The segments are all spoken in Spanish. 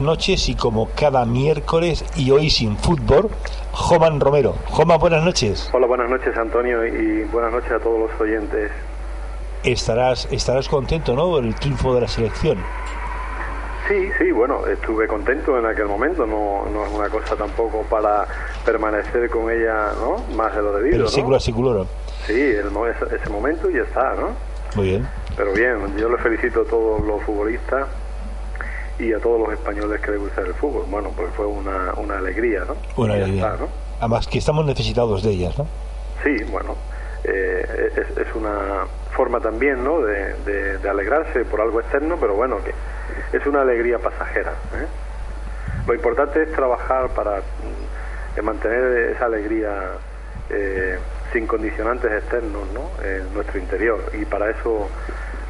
noches y como cada miércoles y hoy sin fútbol, Joman Romero. Joman, buenas noches. Hola, buenas noches Antonio y buenas noches a todos los oyentes. Estarás, estarás contento, ¿no? Por el triunfo de la selección. Sí, sí, bueno, estuve contento en aquel momento, no, no es una cosa tampoco para permanecer con ella, ¿no? Más de lo debido. Pero ¿no? século Sí, el, ese, ese momento ya está, ¿no? Muy bien. Pero bien, yo le felicito a todos los futbolistas y a todos los españoles que les gusta el fútbol. Bueno, pues fue una, una alegría, ¿no? Una alegría. Además que estamos necesitados de ellas, ¿no? Sí, bueno, eh, es, es, una forma también, ¿no? De, de, alegrarse por algo externo, pero bueno, que es una alegría pasajera. ¿eh? Lo importante es trabajar para mm, mantener esa alegría eh, sin condicionantes externos, ¿no? En nuestro interior y para eso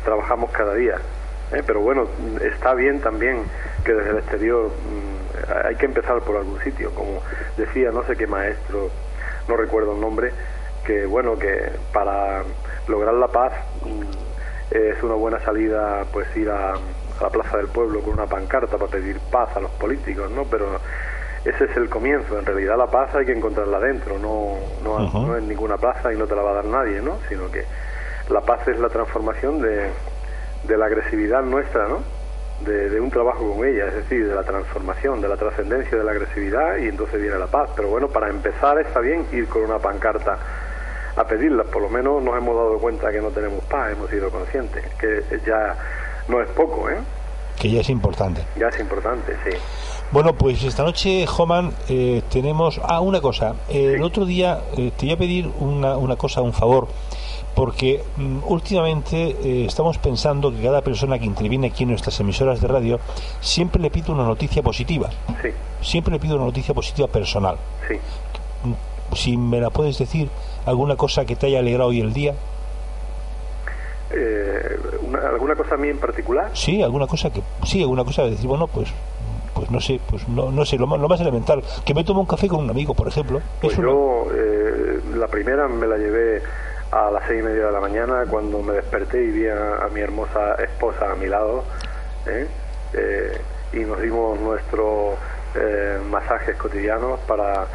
trabajamos cada día. ¿Eh? pero bueno, está bien también que desde el exterior mm, hay que empezar por algún sitio, como decía no sé qué maestro, no recuerdo el nombre, que bueno, que para lograr la paz mm, es una buena salida pues ir a, la Plaza del Pueblo con una pancarta para pedir paz a los políticos, ¿no? Pero ese es el comienzo, en realidad la paz hay que encontrarla dentro, no, no, no en ninguna plaza y no te la va a dar nadie, ¿no? Sino que la paz es la transformación de, de la agresividad nuestra, ¿no? De, un trabajo con ella, es decir, de la transformación, de la trascendencia de la agresividad y entonces viene la paz. Pero bueno, para empezar está bien ir con una pancarta a pedirla, por lo menos nos hemos dado cuenta que no tenemos paz, hemos sido conscientes, que ya no es poco, ¿eh? Que ya es importante. Ya es importante, sí. Bueno, pues esta noche, Joman, eh, tenemos... Ah, una cosa. El otro día eh, te iba a pedir una, una cosa, un favor porque mm, últimamente eh, estamos pensando que cada persona que interviene aquí en nuestras emisoras de radio siempre le pide una noticia positiva. Sí. Siempre le pido una noticia positiva personal. Sí. Mm, si me la puedes decir, alguna cosa que te haya alegrado hoy el día. Eh, ¿Alguna cosa a mí en particular? Sí, alguna cosa que sí, alguna cosa de decir, bueno, pues pues no sé, pues no, no sé, lo más, lo más elemental, que me tomo un café con un amigo, por ejemplo. Pues yo, eh, la primera me la llevé a las seis y media de la mañana cuando me desperté y vi a, mi hermosa esposa a mi lado ¿eh? Eh, y nos dimos nuestros eh, masajes cotidianos para,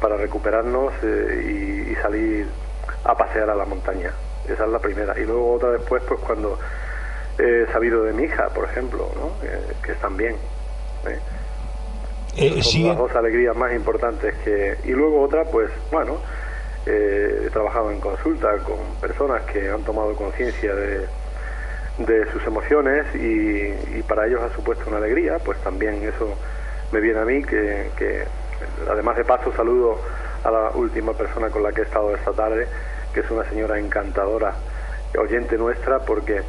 para recuperarnos y, salir a pasear a la montaña. Esa es la primera. Y luego otra después, pues cuando he sabido de mi hija, por ejemplo, ¿no? que están bien. son las dos alegrías más importantes que... Y luego otra, pues bueno, eh, he trabajado en consulta con personas que han tomado conciencia de, de, sus emociones y, para ellos ha supuesto una alegría, pues también eso me viene a mí, que, además de paso saludo a la última persona con la que he estado esta tarde, que es una señora encantadora, oyente nuestra, porque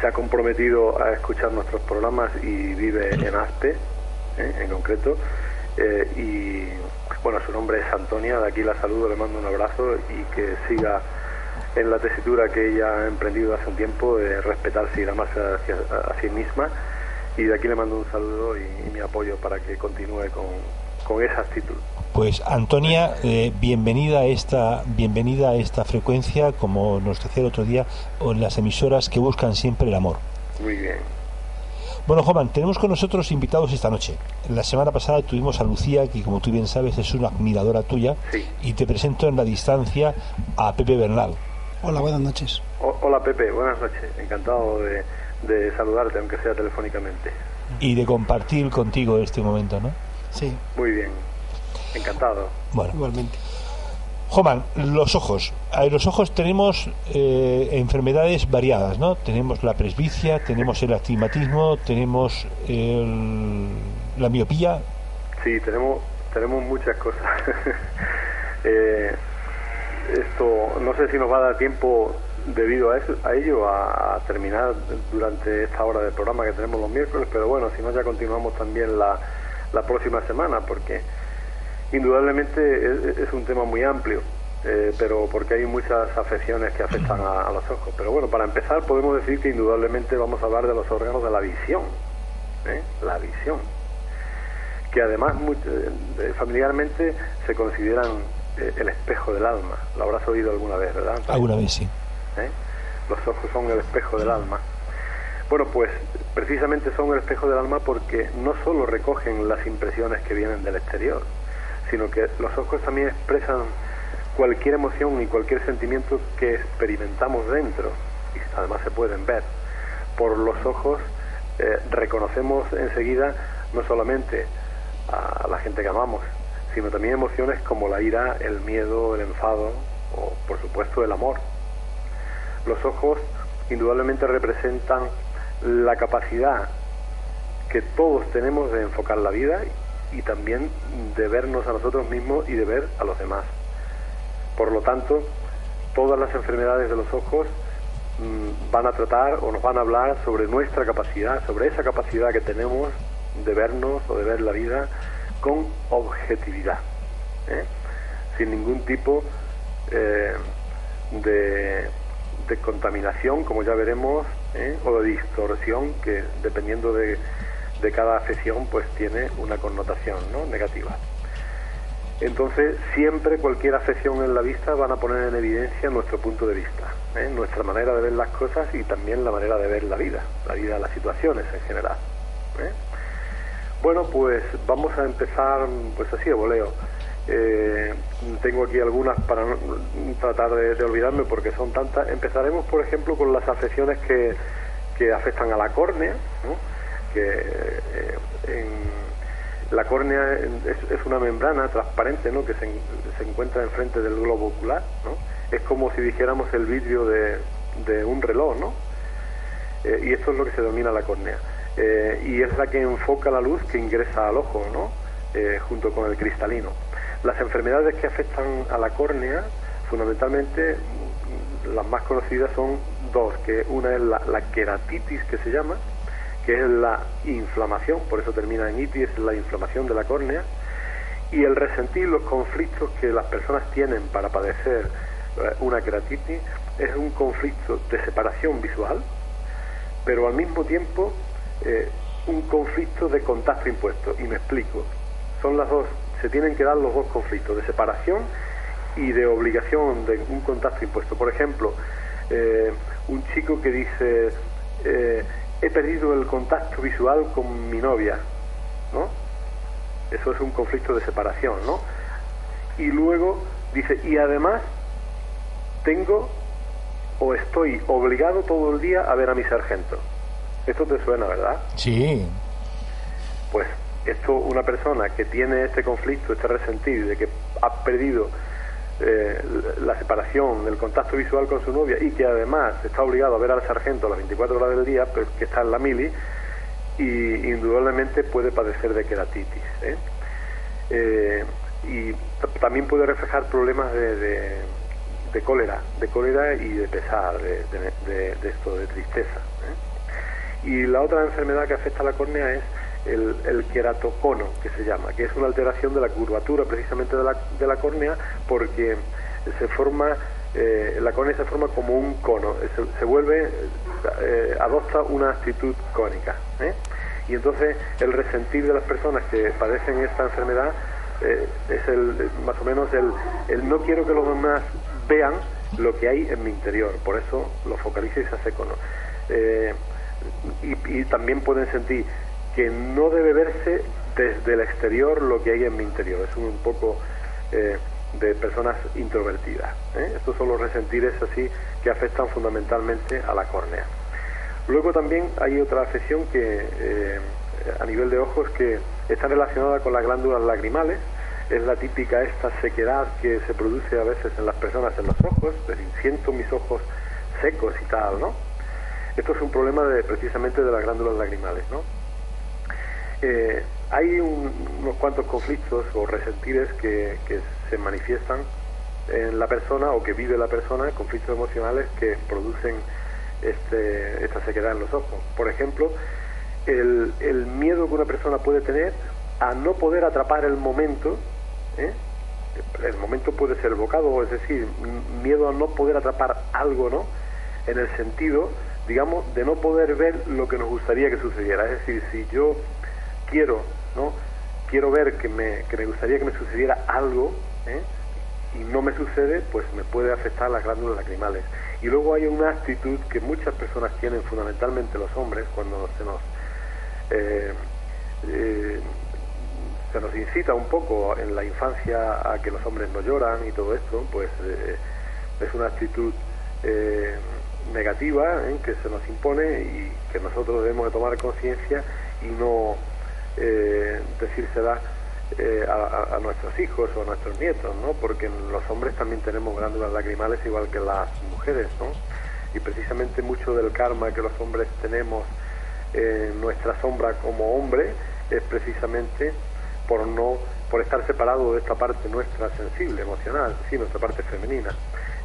se ha comprometido a escuchar nuestros programas y vive en Aspe, ¿eh? en concreto, eh, y bueno, su nombre es Antonia, de aquí la saludo, le mando un abrazo y que siga en la tesitura que ella ha emprendido hace un tiempo de respetarse y hacia, a sí misma. Y de aquí le mando un saludo y, mi apoyo para que continúe con, esa actitud. Pues Antonia, eh, bienvenida a esta bienvenida a esta frecuencia, como nos decía el otro día, en las emisoras que buscan siempre el amor. Muy bien. Bueno, Juan, tenemos con nosotros invitados esta noche. La semana pasada tuvimos a Lucía, que como tú bien sabes es una admiradora tuya, y te presento en la distancia a Pepe Bernal. Hola, buenas noches. hola Pepe, buenas noches. Encantado de, saludarte, aunque sea telefónicamente. Y de compartir contigo este momento, ¿no? Sí. Muy bien. Encantado. Bueno. Igualmente. Joman, los ojos. En los ojos tenemos eh, enfermedades variadas, ¿no? Tenemos la presbicia, tenemos el astigmatismo, tenemos la miopía. Sí, tenemos, tenemos muchas cosas. eh, esto no sé si nos va a dar tiempo debido a, eso, a ello a, terminar durante esta hora del programa que tenemos los miércoles, pero bueno, si no ya continuamos también la, la próxima semana porque indudablemente es, un tema muy amplio. Eh, pero porque hay muchas afecciones que afectan a, los ojos. Pero bueno, para empezar podemos decir que indudablemente vamos a hablar de los órganos de la visión, ¿eh? la visión, que además eh, familiarmente se consideran eh, el espejo del alma. Lo habrás oído alguna vez, ¿verdad? Alguna vez, sí. Los ojos son el espejo del alma. Bueno, pues precisamente son el espejo del alma porque no solo recogen las impresiones que vienen del exterior, sino que los ojos también expresan cualquier emoción y cualquier sentimiento que experimentamos dentro, y además se pueden ver. Por los ojos eh, reconocemos enseguida no solamente a la gente que amamos, sino también emociones como la ira, el miedo, el enfado o por supuesto el amor. Los ojos indudablemente representan la capacidad que todos tenemos de enfocar la vida y también de vernos a nosotros mismos y de ver a los demás. Por lo tanto, todas las enfermedades de los ojos mm, van a tratar o nos van a hablar sobre nuestra capacidad, sobre esa capacidad que tenemos de vernos o de ver la vida con objetividad, ¿eh? sin ningún tipo eh, de, contaminación, como ya veremos, ¿eh? o de distorsión, que dependiendo de, cada afección, pues tiene una connotación ¿no? negativa. Entonces, siempre cualquier afección en la vista van a poner en evidencia nuestro punto de vista, nuestra manera de ver las cosas y también la manera de ver la vida, la vida, las situaciones en general. Bueno, pues vamos a empezar pues así de voleo. Eh, tengo aquí algunas para tratar de, olvidarme porque son tantas. Empezaremos, por ejemplo, con las afecciones que, que afectan a la córnea, que eh, en, la córnea es, una membrana transparente ¿no? que se, se, encuentra enfrente del globo ocular. ¿no? Es como si dijéramos el vidrio de, de un reloj, ¿no? Eh, y esto es lo que se denomina la córnea. Eh, y es la que enfoca la luz que ingresa al ojo, ¿no? Eh, junto con el cristalino. Las enfermedades que afectan a la córnea, fundamentalmente, las más conocidas son dos, que una es la, queratitis que se llama, que es la inflamación, por eso termina en itis, la inflamación de la córnea, y el resentir los conflictos que las personas tienen para padecer eh, una queratitis es un conflicto de separación visual, pero al mismo tiempo eh, un conflicto de contacto impuesto. Y me explico. Son las dos, se tienen que dar los dos conflictos, de separación y de obligación de un contacto impuesto. Por ejemplo, eh, un chico que dice, he perdido el contacto visual con mi novia, ¿no? Eso es un conflicto de separación, ¿no? Y luego dice, y además tengo o estoy obligado todo el día a ver a mi sargento. Esto te suena, ¿verdad? Sí. Pues esto, una persona que tiene este conflicto, este resentido, de que ha perdido eh, la separación, del contacto visual con su novia y que además está obligado a ver al sargento a las 24 horas del día, pero que está en la mili, y indudablemente puede padecer de queratitis. ¿eh? Eh, y también puede reflejar problemas de, de, cólera, de cólera y de pesar, de, esto, de tristeza. Y la otra enfermedad que afecta a la córnea es el, queratocono, que se llama, que es una alteración de la curvatura precisamente de la, de la córnea, porque se forma, eh, la córnea se forma como un cono, se, vuelve, eh, adopta una actitud cónica. ¿eh? Y entonces el resentir de las personas que padecen esta enfermedad es el, más o menos el, el no quiero que los demás vean lo que hay en mi interior, por eso lo focaliza y se hace cono. y también pueden sentir que no debe verse desde el exterior lo que hay en mi interior. Es un poco eh, de personas introvertidas. ¿eh? Estos son los resentires así que afectan fundamentalmente a la córnea. Luego también hay otra afección que eh, a nivel de ojos que está relacionada con las glándulas lagrimales. Es la típica esta sequedad que se produce a veces en las personas en los ojos, siento mis ojos secos y tal, ¿no? Esto es un problema de, precisamente de las glándulas lagrimales, ¿no? Eh, hay unos cuantos conflictos o resentires que, se manifiestan en la persona o que vive la persona, conflictos emocionales que producen este, esta sequedad en los ojos. Por ejemplo, el, miedo que una persona puede tener a no poder atrapar el momento, ¿eh? el momento puede ser evocado, es decir, miedo a no poder atrapar algo, ¿no? En el sentido, digamos, de no poder ver lo que nos gustaría que sucediera. Es decir, si yo quiero, ¿no? Quiero ver que me, que me gustaría que me sucediera algo, ¿eh? y no me sucede, pues me puede afectar las glándulas lacrimales. Y luego hay una actitud que muchas personas tienen, fundamentalmente los hombres, cuando se nos eh, eh, se nos incita un poco en la infancia a que los hombres no lloran y todo esto, pues es una actitud negativa que se nos impone y que nosotros debemos de tomar conciencia y no eh, decírsela eh, a, nuestros hijos o a nuestros nietos, ¿no? Porque los hombres también tenemos glándulas lacrimales igual que las mujeres, ¿no? Y precisamente mucho del karma que los hombres tenemos en nuestra sombra como hombre es precisamente por no por estar separado de esta parte nuestra sensible, emocional, sí, nuestra parte femenina.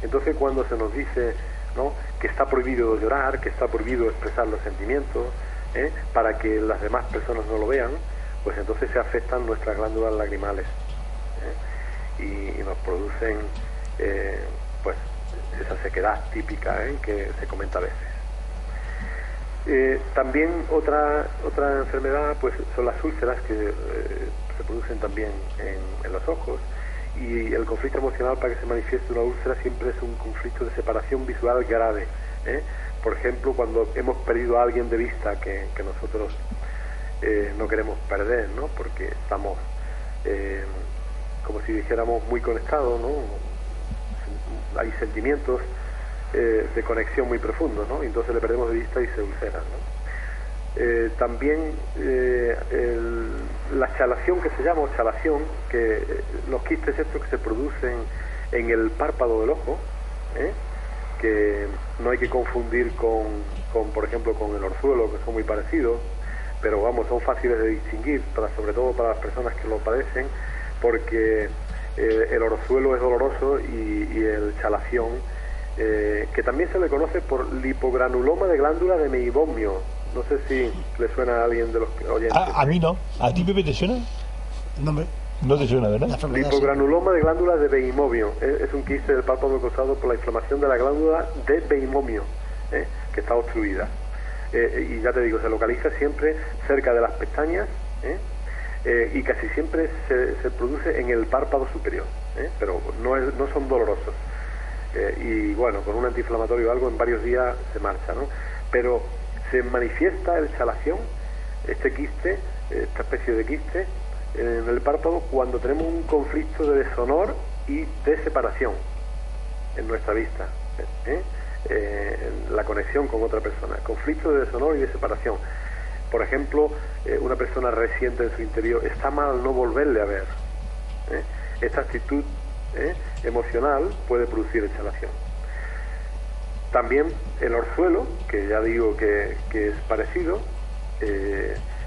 Entonces cuando se nos dice ¿no? que está prohibido llorar, que está prohibido expresar los sentimientos, ¿eh? para que las demás personas no lo vean, pues entonces se afectan nuestras glándulas lagrimales ¿eh? y, nos producen eh, pues esa sequedad típica que se comenta a veces. también otra otra enfermedad pues son las úlceras que se producen también en, los ojos y el conflicto emocional para que se manifieste una úlcera siempre es un conflicto de separación visual grave por ejemplo, cuando hemos perdido a alguien de vista que, nosotros eh, no queremos perder, ¿no? Porque estamos, eh, como si dijéramos, muy conectados, ¿no? Hay sentimientos eh, de conexión muy profundos, ¿no? Y entonces le perdemos de vista y se ulceran, también la chalación que se llama, chalación, que los quistes estos que se producen en el párpado del ojo. Que no hay que confundir con, con, por ejemplo, con el orzuelo, que son muy parecidos, pero vamos, son fáciles de distinguir, para, sobre todo para las personas que lo padecen, porque eh, el orzuelo es doloroso y, el chalación, eh, que también se le conoce por lipogranuloma de glándula de meibomio. No sé si le suena a alguien de los oyentes. A, a mí no. ¿A ti, Pepe, te suena? No, no te suena, ¿verdad? Lipogranuloma de glándula de Beimomio. Es un quiste del párpado causado por la inflamación de la glándula de Beimomio, ¿eh? que está obstruida. Eh, y ya te digo, se localiza siempre cerca de las pestañas ¿eh? y casi siempre se, produce en el párpado superior, pero no, no son dolorosos. y bueno, con un antiinflamatorio o algo en varios días se marcha, ¿no? Pero se manifiesta el chalación, este quiste, esta especie de quiste, en el párpado cuando tenemos un conflicto de deshonor y de separación en nuestra vista. ¿eh? Eh, la conexión con otra persona. Conflicto de deshonor y de separación. Por ejemplo, eh, una persona reciente en su interior está mal no volverle a ver. Esta actitud emocional puede producir exhalación. También el orzuelo, que ya digo que, que es parecido,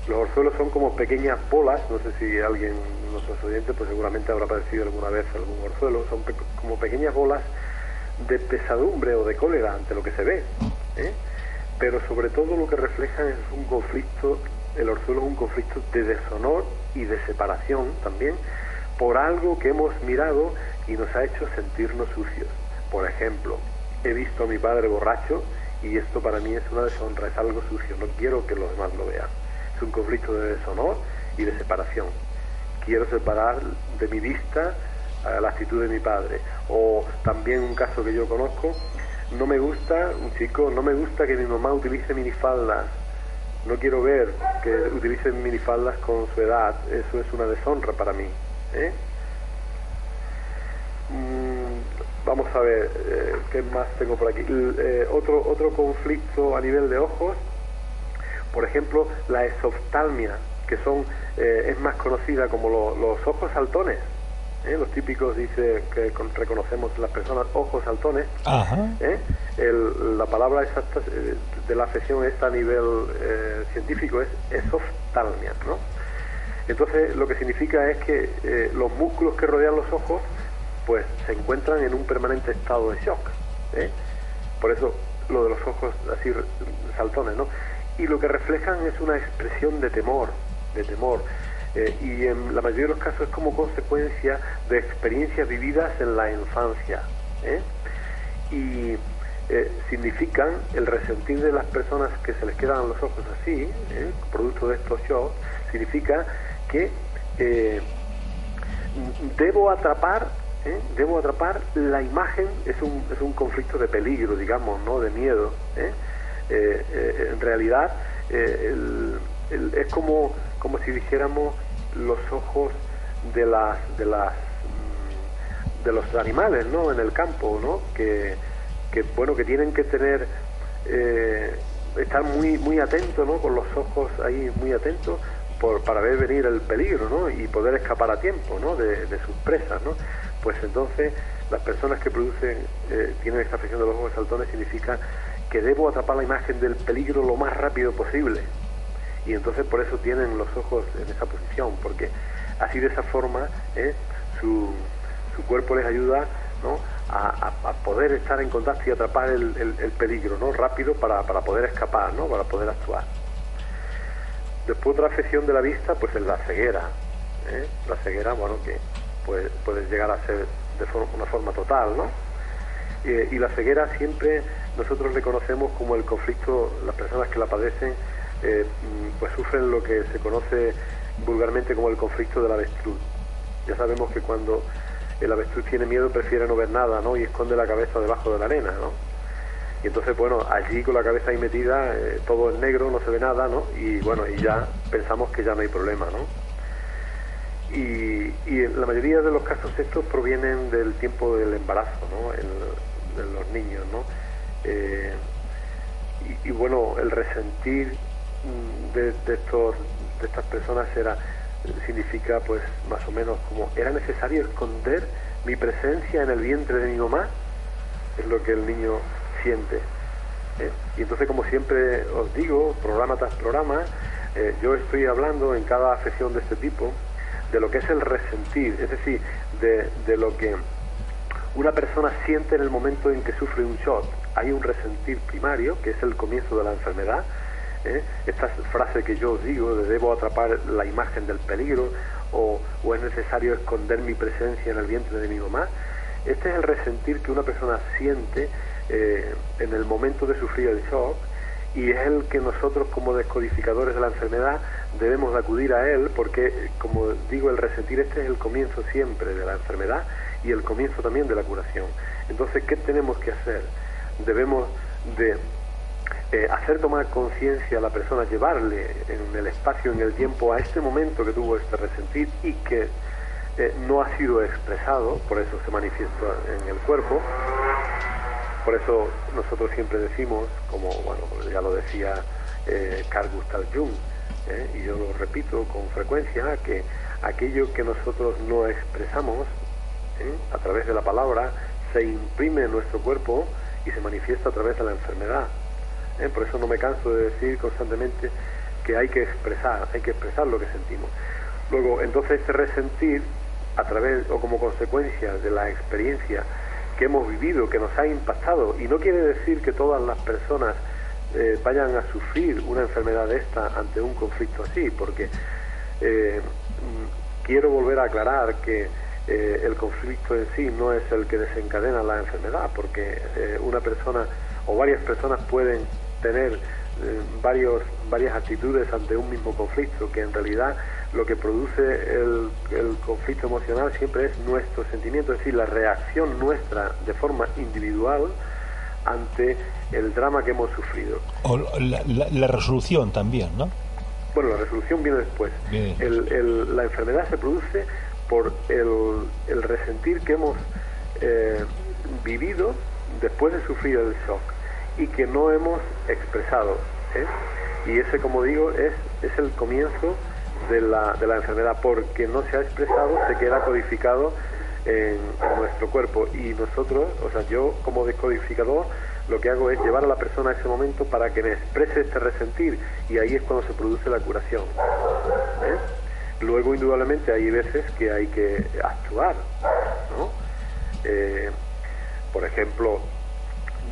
los orzuelos son como pequeñas bolas, no sé si alguien, nuestros oyentes, pues seguramente habrá padecido alguna vez algún orzuelo, son como pequeñas bolas de pesadumbre o de cólera ante lo que se ve, ¿eh? pero sobre todo lo que reflejan es un conflicto el orzuelo es un conflicto de deshonor y de separación también por algo que hemos mirado y nos ha hecho sentirnos sucios. Por ejemplo, he visto a mi padre borracho y esto para mí es una deshonra, es algo sucio, no quiero que los demás lo vean. Es un conflicto de deshonor y de separación. Quiero separar de mi vista la actitud de mi padre. O también un caso que yo conozco, no me gusta, un chico, no me gusta que mi mamá utilice minifaldas. No quiero ver que utilicen minifaldas con su edad. Eso es una deshonra para mí. ¿eh? Mm, vamos a ver, eh, ¿qué más tengo por aquí? Eh, otro, otro conflicto a nivel de ojos, por ejemplo, la esoftalmia, que son, es más conocida como los ojos saltones. los típicos dice que reconocemos las personas ojos saltones la palabra exacta de la afección esta a nivel científico es esoftalmia ¿no? Entonces, lo que significa es que eh, los músculos que rodean los ojos, pues se encuentran en un permanente estado de shock. ¿eh? Por eso lo de los ojos así saltones, ¿no? Y lo que reflejan es una expresión de temor, de temor. Eh, y en la mayoría de los casos es como consecuencia de experiencias vividas en la infancia. Y significan el resentir de las personas que se les quedan los ojos así, producto de estos shocks, significa que eh, debo atrapar ¿eh? debo atrapar la imagen es un, es un conflicto de peligro digamos no de miedo ¿eh? En realidad es como como si dijéramos los ojos de las de las mm, de los animales no en el campo no que, que bueno que tienen que tener estar muy muy atentos no con los ojos ahí muy atentos para ver venir el peligro ¿no? y poder escapar a tiempo ¿no? de, sus presas. ¿no? Pues entonces las personas que producen, eh, tienen esta afección de los ojos saltones significa que debo atrapar la imagen del peligro lo más rápido posible. Y entonces por eso tienen los ojos en esa posición, porque así de esa forma ¿eh? su, su, cuerpo les ayuda ¿no? a, poder estar en contacto y atrapar el, el, peligro ¿no? rápido para, para poder escapar, ¿no? para poder actuar. Después otra afección de la vista, pues es la ceguera. ¿eh? La ceguera, bueno, que puede, puede llegar a ser de una forma total, ¿no? y la ceguera siempre nosotros le conocemos como el conflicto, las personas que la padecen, eh, pues sufren lo que se conoce vulgarmente como el conflicto del avestruz. Ya sabemos que cuando el avestruz tiene miedo prefiere no ver nada, ¿no? Y esconde la cabeza debajo de la arena, ¿no? Y entonces, bueno, allí con la cabeza ahí metida, eh, todo es negro, no se ve nada, ¿no? Y bueno, y ya pensamos que ya no hay problema, ¿no? Y, y la mayoría de los casos estos provienen del tiempo del embarazo, ¿no? En, los niños, ¿no? Eh, y, bueno, el resentir mm, de, estos, de estas personas era significa pues más o menos como era necesario esconder mi presencia en el vientre de mi mamá es lo que el niño ¿eh? Y entonces, como siempre os digo, programa tras programa, eh, yo estoy hablando en cada afección de este tipo de lo que es el resentir, es decir, de, de lo que una persona siente en el momento en que sufre un shock. Hay un resentir primario, que es el comienzo de la enfermedad. ¿eh? Esta frase que yo digo, de debo atrapar la imagen del peligro o, o, es necesario esconder mi presencia en el vientre de mi mamá. Este es el resentir que una persona siente eh, en el momento de sufrir el shock y es el que nosotros como descodificadores de la enfermedad debemos acudir a él porque, como digo, el resentir este es el comienzo siempre de la enfermedad y el comienzo también de la curación. Entonces, ¿qué tenemos que hacer? Debemos de eh, hacer tomar conciencia a la persona, llevarle en el espacio, en el tiempo, a este momento que tuvo este resentir y que eh, no ha sido expresado, por eso se manifiesta en el cuerpo, por eso nosotros siempre decimos, como bueno, ya lo decía eh, Carl Gustav Jung, eh, y yo lo repito con frecuencia, que aquello que nosotros no expresamos a través de la palabra se imprime en nuestro cuerpo y se manifiesta a través de la enfermedad. Por eso no me canso de decir constantemente que hay que expresar, hay que expresar lo que sentimos. Luego, entonces este resentir, a través o como consecuencia de la experiencia que hemos vivido, que nos ha impactado. Y no quiere decir que todas las personas eh, vayan a sufrir una enfermedad de esta ante un conflicto así, porque eh, mm, quiero volver a aclarar que eh, el conflicto en sí no es el que desencadena la enfermedad, porque una persona o varias personas pueden tener varios, varias actitudes ante un mismo conflicto, que en realidad lo que produce el, el, conflicto emocional siempre es nuestro sentimiento, es decir, la reacción nuestra de forma individual ante el drama que hemos sufrido. O la, resolución también, ¿no? Bueno, la resolución viene después. la enfermedad se produce por el, resentir que hemos eh, vivido después de sufrir el shock y que no hemos expresado. ¿eh? Y ese, como digo, es, es el comienzo de la, de la enfermedad, porque no se ha expresado, se queda codificado en, nuestro cuerpo. Y nosotros, o sea, yo como descodificador, lo que hago es llevar a la persona a ese momento para que me exprese este resentir y ahí es cuando se produce la curación. ¿eh? Luego, indudablemente, hay veces que hay que actuar. ¿no? Eh, por ejemplo,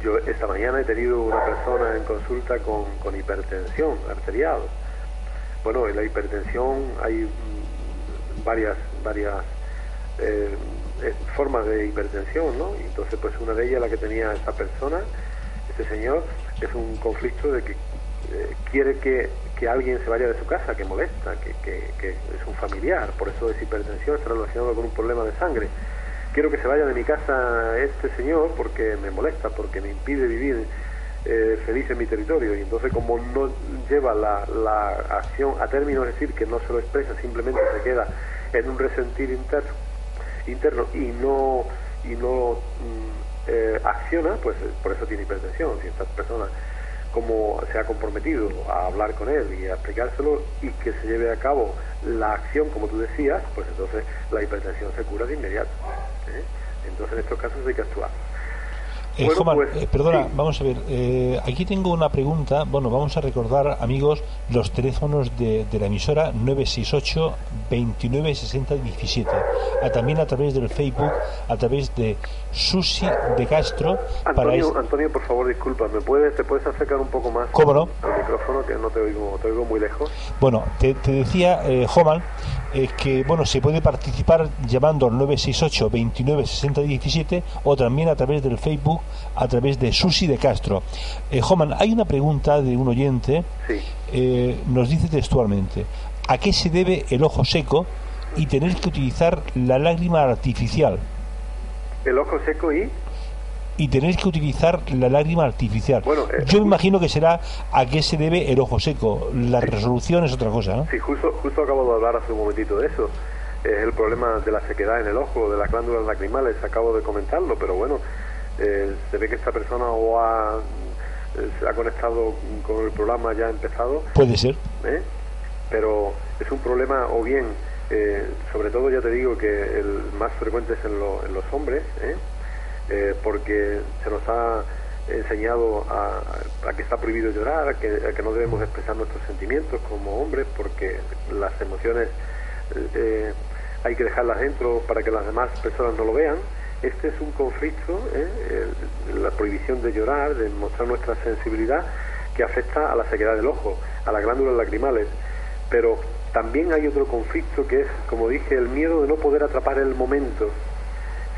yo esta mañana he tenido una persona en consulta con, con hipertensión arterial. Bueno, en la hipertensión hay mm, varias, varias eh, formas de hipertensión, ¿no? Entonces, pues una de ellas, la que tenía esta persona, este señor, es un conflicto de que eh, quiere que, que, alguien se vaya de su casa, que molesta, que, que, es un familiar, por eso es hipertensión, está relacionado con un problema de sangre. Quiero que se vaya de mi casa este señor porque me molesta, porque me impide vivir eh, feliz en mi territorio. Y entonces, como no lleva la, la acción a término, es decir, que no se lo expresa, simplemente se queda en un resentir interno, y no y no mm, eh, acciona, pues eh, por eso tiene hipertensión. Si esta persona como se ha comprometido a hablar con él y a explicárselo y que se lleve a cabo la acción como tú decías, pues entonces la hipertensión se cura de inmediato. ¿eh? Entonces en estos casos hay que actuar. Eh, pues, eh, perdona, vamos a ver. Eh, aquí tengo una pregunta. Bueno, vamos a recordar, amigos, los teléfonos de, la emisora 968 29 60 17. también a través del Facebook, a través de Susi de Castro. Antonio, Antonio, por favor, disculpa, ¿me puedes, ¿te puedes acercar un poco más ¿Cómo no? al micrófono que no te oigo, te oigo muy lejos? Bueno, te, decía, eh, Joman, que bueno se puede participar llamando al 968 29 60 17 o también a través del Facebook a través de Susi de Castro. Eh, Joman, hay una pregunta de un oyente, eh, nos dice textualmente, ¿a qué se debe el ojo seco y tener que utilizar la lágrima artificial? ¿El ojo seco y? Y tenéis que utilizar la lágrima artificial. Bueno, eh, Yo me imagino que será a qué se debe el ojo seco. La resolución es otra cosa, ¿no? Sí, justo, justo acabo de hablar hace un momentito de eso. Es el problema de la sequedad en el ojo, de las glándulas lacrimales. Acabo de comentarlo, pero bueno, eh, se ve que esta persona o ha, eh, se ha conectado con el programa ya empezado. Puede ser. ¿eh? Pero es un problema o bien, sobre todo ya te digo que el más frecuente es en, en los hombres, porque se nos ha enseñado a, que está prohibido llorar, a que, no debemos expresar nuestros sentimientos como hombres, porque las emociones hay que dejarlas dentro para que las demás personas no lo vean este es un conflicto, ¿eh? la prohibición de llorar, de mostrar nuestra sensibilidad, que afecta a la sequedad del ojo, a las glándulas lacrimales. Pero también hay otro conflicto que es, como dije, el miedo de no poder atrapar el momento.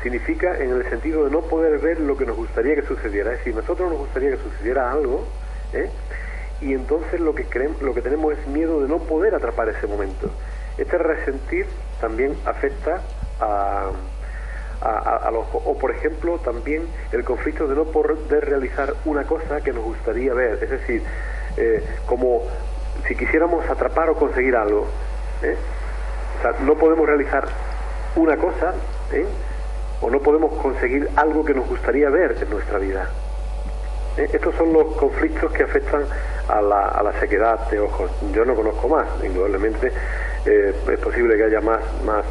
Significa en el sentido de no poder ver lo que nos gustaría que sucediera. Es decir, nosotros nos gustaría que sucediera algo, ¿eh? y entonces lo que, creemos, lo que tenemos es miedo de no poder atrapar ese momento. Este resentir también afecta a a, o por ejemplo también el conflicto de no poder realizar una cosa que nos gustaría ver, es decir, eh, como si quisiéramos atrapar o conseguir algo, ¿eh? o sea, no podemos realizar una cosa ¿eh? O no podemos conseguir algo que nos gustaría ver en nuestra vida. Estos son los conflictos que afectan a la, a la sequedad de ojos. Yo no conozco más, indudablemente es posible que haya más, más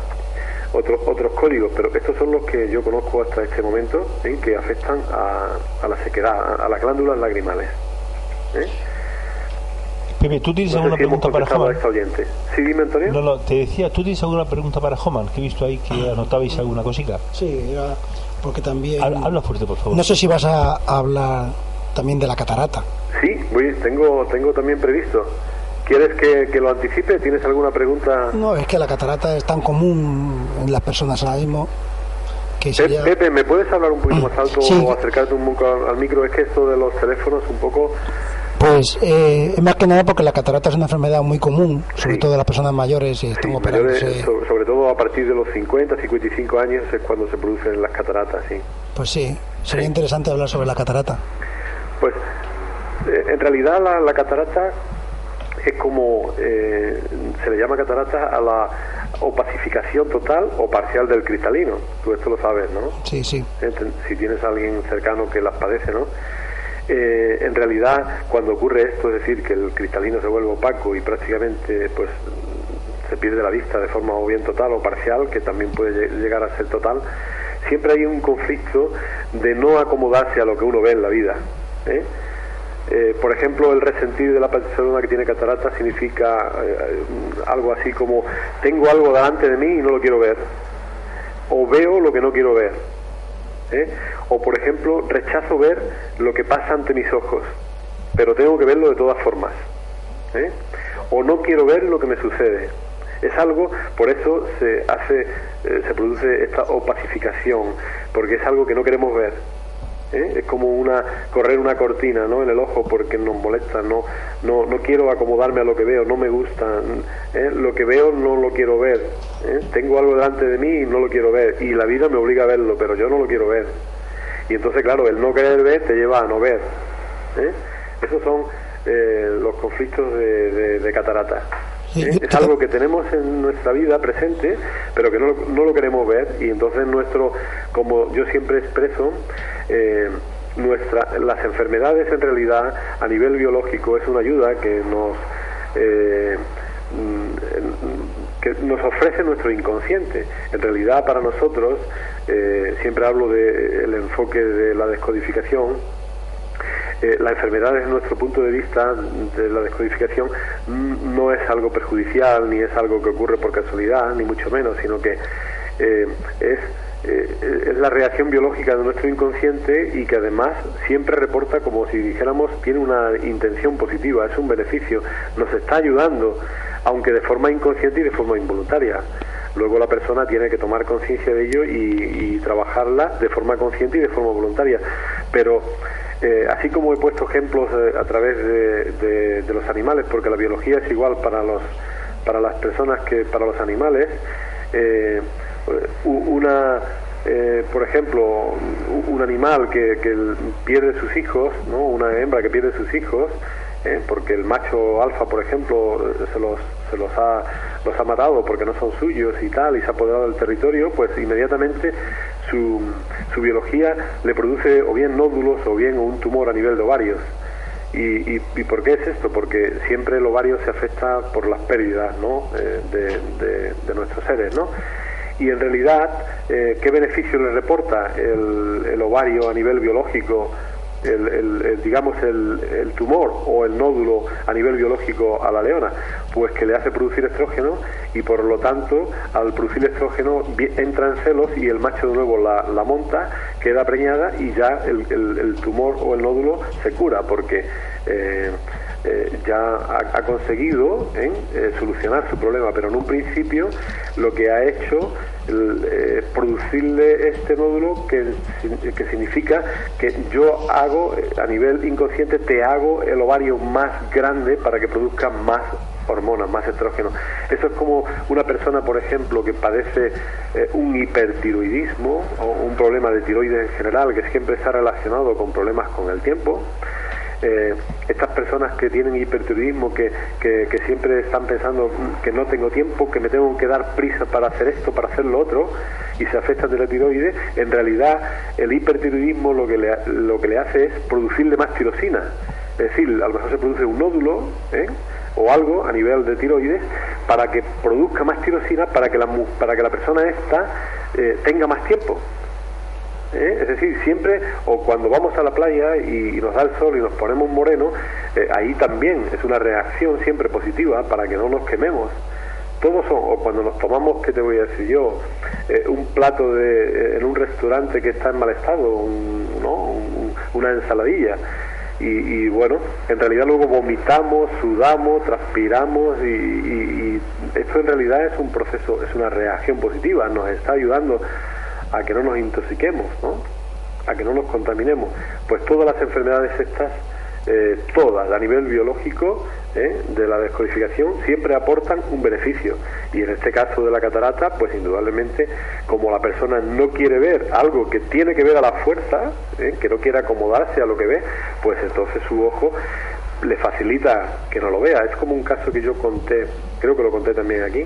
otros otros códigos, pero estos son los que yo conozco hasta este momento ¿eh? que afectan a, la sequedad, a, las glándulas lagrimales. ¿eh? Pepe, ¿tú tienes alguna pregunta para Homan? Sí, dime, Antonio. No, no, te decía, ¿tú tienes alguna pregunta para Homan? Que he visto ahí que anotabais alguna cosita. Sí, porque también... Habla, fuerte, por favor. No sé si vas a hablar también de la catarata. Sí, voy tengo, tengo también previsto. ¿Quieres que, lo anticipe? ¿Tienes alguna pregunta? No, es que la catarata es tan común en las personas ahora mismo que sería... Pepe, ¿me puedes hablar un poquito más alto o acercarte un poco al micro? Es que esto de los teléfonos un poco... Pues eh, más que nada porque la catarata es una enfermedad muy común, sobre todo en las personas mayores y están sobre, todo a partir de los 50, 55 años es cuando se producen las cataratas, sí. Pues sí, sería interesante hablar sobre la catarata. Pues eh, en realidad la, catarata es como eh, se le llama catarata a la opacificación total o parcial del cristalino. Tú esto lo sabes, ¿no? Sí, sí. Si tienes a alguien cercano que las padece, ¿no? Eh, en realidad, cuando ocurre esto, es decir, que el cristalino se vuelve opaco y prácticamente pues se pierde la vista de forma o bien total o parcial, que también puede llegar a ser total, siempre hay un conflicto de no acomodarse a lo que uno ve en la vida. ¿eh? Eh, por ejemplo, el resentir de la persona que tiene catarata significa algo así como tengo algo delante de mí y no lo quiero ver, o veo lo que no quiero ver. ¿Eh? O, por ejemplo, rechazo ver lo que pasa ante mis ojos, pero tengo que verlo de todas formas. ¿eh? O no quiero ver lo que me sucede. Es algo, por eso se hace, eh, se produce esta opacificación, porque es algo que no queremos ver. Es como una correr una cortina, ¿no? En el ojo porque nos molesta, no, no, no quiero acomodarme a lo que veo, no me gusta, lo que veo no lo quiero ver, tengo algo delante de mí y no lo quiero ver y la vida me obliga a verlo, pero yo no lo quiero ver. Y entonces, claro, el no querer ver te lleva a no ver. Esos son eh, los conflictos de, catarata. Es algo que tenemos en nuestra vida presente, pero que no, no, lo queremos ver y entonces nuestro, como yo siempre expreso, eh, nuestra, las enfermedades en realidad a nivel biológico es una ayuda que nos eh, mm, que nos ofrece nuestro inconsciente. En realidad para nosotros, eh, siempre hablo del enfoque de la descodificación, eh, la enfermedad desde nuestro punto de vista de la descodificación no es algo perjudicial ni es algo que ocurre por casualidad ni mucho menos sino que es eh, es la reacción biológica de nuestro inconsciente y que además siempre reporta como si dijéramos tiene una intención positiva, es un beneficio, nos está ayudando, aunque de forma inconsciente y de forma involuntaria. Luego la persona tiene que tomar conciencia de ello y, trabajarla de forma consciente y de forma voluntaria. Pero eh, así como he puesto ejemplos eh, a través de, los animales, porque la biología es igual para los para las personas que para los animales, eh, una por ejemplo, un animal que, pierde sus hijos, ¿no? una hembra que pierde sus hijos, porque el macho alfa, por ejemplo, se los, se los ha, los ha matado porque no son suyos y tal, y se ha apoderado del territorio, pues inmediatamente su, su biología le produce o bien nódulos o bien un tumor a nivel de ovarios. ¿Y, y, por qué es esto? Porque siempre el ovario se afecta por las pérdidas ¿no? Eh, de, de nuestros seres, ¿no? y en realidad eh, qué beneficio le reporta el, ovario a nivel biológico, el, digamos el, tumor o el nódulo a nivel biológico a la leona, pues que le hace producir estrógeno y por lo tanto al producir estrógeno entra en celos y el macho de nuevo la, monta, queda preñada y ya el, tumor o el nódulo se cura porque eh, eh, ya ha, conseguido ¿eh? Eh, solucionar su problema, pero en un principio lo que ha hecho es producirle este nódulo que, que significa que yo hago a nivel inconsciente, te hago el ovario más grande para que produzca más hormonas, más estrógeno. Eso es como una persona, por ejemplo, que padece un hipertiroidismo o un problema de tiroides en general, que siempre está relacionado con problemas con el tiempo. Eh, estas personas que tienen hipertiroidismo, que, que, siempre están pensando que no tengo tiempo, que me tengo que dar prisa para hacer esto, para hacer lo otro, y se afectan de la tiroides, en realidad el hipertiroidismo lo que le, lo que le hace es producirle más tirosina. Es decir, a lo mejor se produce un nódulo ¿eh? o algo a nivel de tiroides para que produzca más tirosina para que la, para que la persona esta eh, tenga más tiempo. ¿Eh? Es decir, siempre, o cuando vamos a la playa y, nos da el sol y nos ponemos moreno, eh, ahí también es una reacción siempre positiva para que no nos quememos. Todos son, o cuando nos tomamos, ¿qué te voy a decir yo? Eh, un plato de, en un restaurante que está en mal estado, ¿no? una ensaladilla. y, bueno, en realidad luego vomitamos, sudamos, transpiramos y, y, esto en realidad es un proceso, es una reacción positiva, nos está ayudando a que no nos intoxiquemos, ¿no? a que no nos contaminemos. Pues todas las enfermedades estas eh, todas a nivel biológico eh, de la descodificación siempre aportan un beneficio y en este caso de la catarata pues indudablemente como la persona no quiere ver algo que tiene que ver a la fuerza eh, que no quiere acomodarse a lo que ve pues entonces su ojo le facilita que no lo vea es como un caso que yo conté creo que lo conté también aquí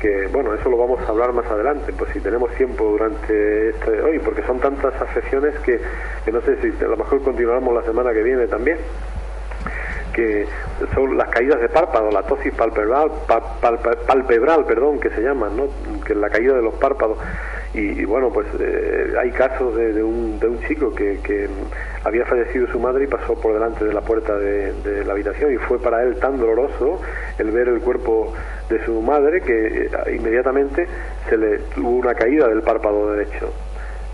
que bueno, eso lo vamos a hablar más adelante, pues si tenemos tiempo durante este hoy, porque son tantas afecciones que, que no sé si a lo mejor continuamos la semana que viene también que son las caídas de párpado, la tosis palpebral, palpebral, perdón, que se llaman, ¿no? que es la caída de los párpados. Y, bueno, pues eh, hay casos de, un, de un chico que, que, había fallecido su madre y pasó por delante de la puerta de, la habitación y fue para él tan doloroso el ver el cuerpo de su madre que eh, inmediatamente se le tuvo una caída del párpado derecho.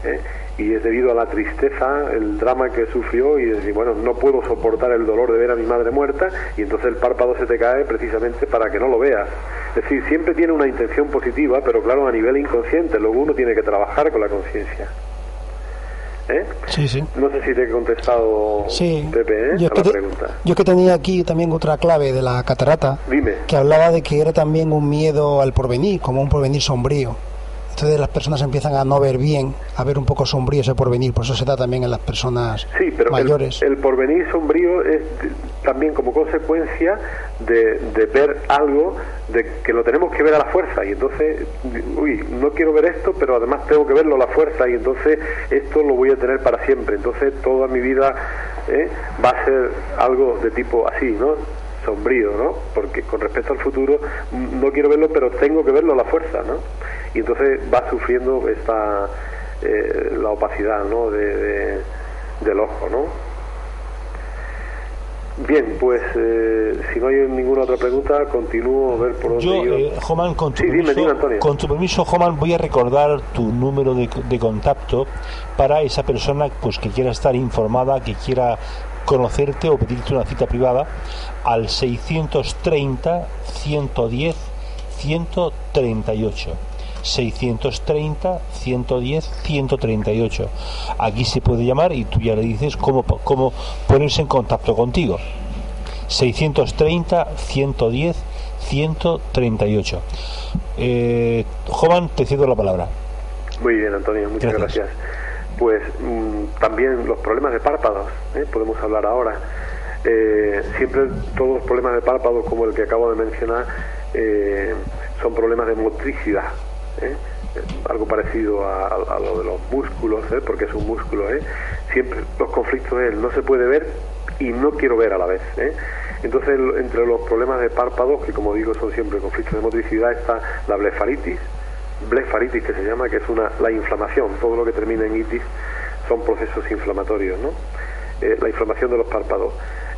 ¿eh? Y es debido a la tristeza, el drama que sufrió y decir, bueno, no puedo soportar el dolor de ver a mi madre muerta y entonces el párpado se te cae precisamente para que no lo veas. Es decir, siempre tiene una intención positiva, pero claro, a nivel inconsciente, luego uno tiene que trabajar con la conciencia. ¿Eh? Sí, sí. No sé si te he contestado, sí. Pepe, ¿eh? yo a la pregunta. Yo que tenía aquí también otra clave de la catarata, Dime. que hablaba de que era también un miedo al porvenir, como un porvenir sombrío. Entonces las personas empiezan a no ver bien, a ver un poco sombrío ese porvenir, por eso se da también en las personas sí, pero mayores. El, porvenir sombrío es también como consecuencia de, de, ver algo de que lo tenemos que ver a la fuerza y entonces, uy, no quiero ver esto, pero además tengo que verlo a la fuerza y entonces esto lo voy a tener para siempre. Entonces toda mi vida ¿eh? va a ser algo de tipo así, ¿no? sombrío, ¿no? Porque con respecto al futuro no quiero verlo, pero tengo que verlo a la fuerza, ¿no? Y entonces va sufriendo esta eh, la opacidad ¿no? de, del ojo ¿no? Bien, pues eh, si no hay ninguna otra pregunta, continúo a ver por dónde yo. Eh, Joman, con tu, permiso, con tu permiso, Joman, voy a recordar tu número de, de, contacto para esa persona pues que quiera estar informada, que quiera conocerte o pedirte una cita privada al 630 110 138. 630 110 138. Aquí se puede llamar y tú ya le dices cómo, cómo ponerse en contacto contigo. 630 110 138. Eh, Jovan, te cedo la palabra. Muy bien, Antonio, muchas gracias. Pues mm, también los problemas de párpados, ¿eh? podemos hablar ahora. Eh, siempre todos los problemas de párpados, como el que acabo de mencionar, eh, son problemas de motricidad. ¿Eh? algo parecido a, lo de los músculos, ¿eh? porque es un músculo. ¿eh? Siempre los conflictos es no se puede ver y no quiero ver a la vez. Entonces, entre los problemas de párpados, que como digo son siempre conflictos de motricidad, está la blefaritis, blefaritis que se llama, que es una, la inflamación. Todo lo que termina en itis son procesos inflamatorios, ¿no? la inflamación de los párpados.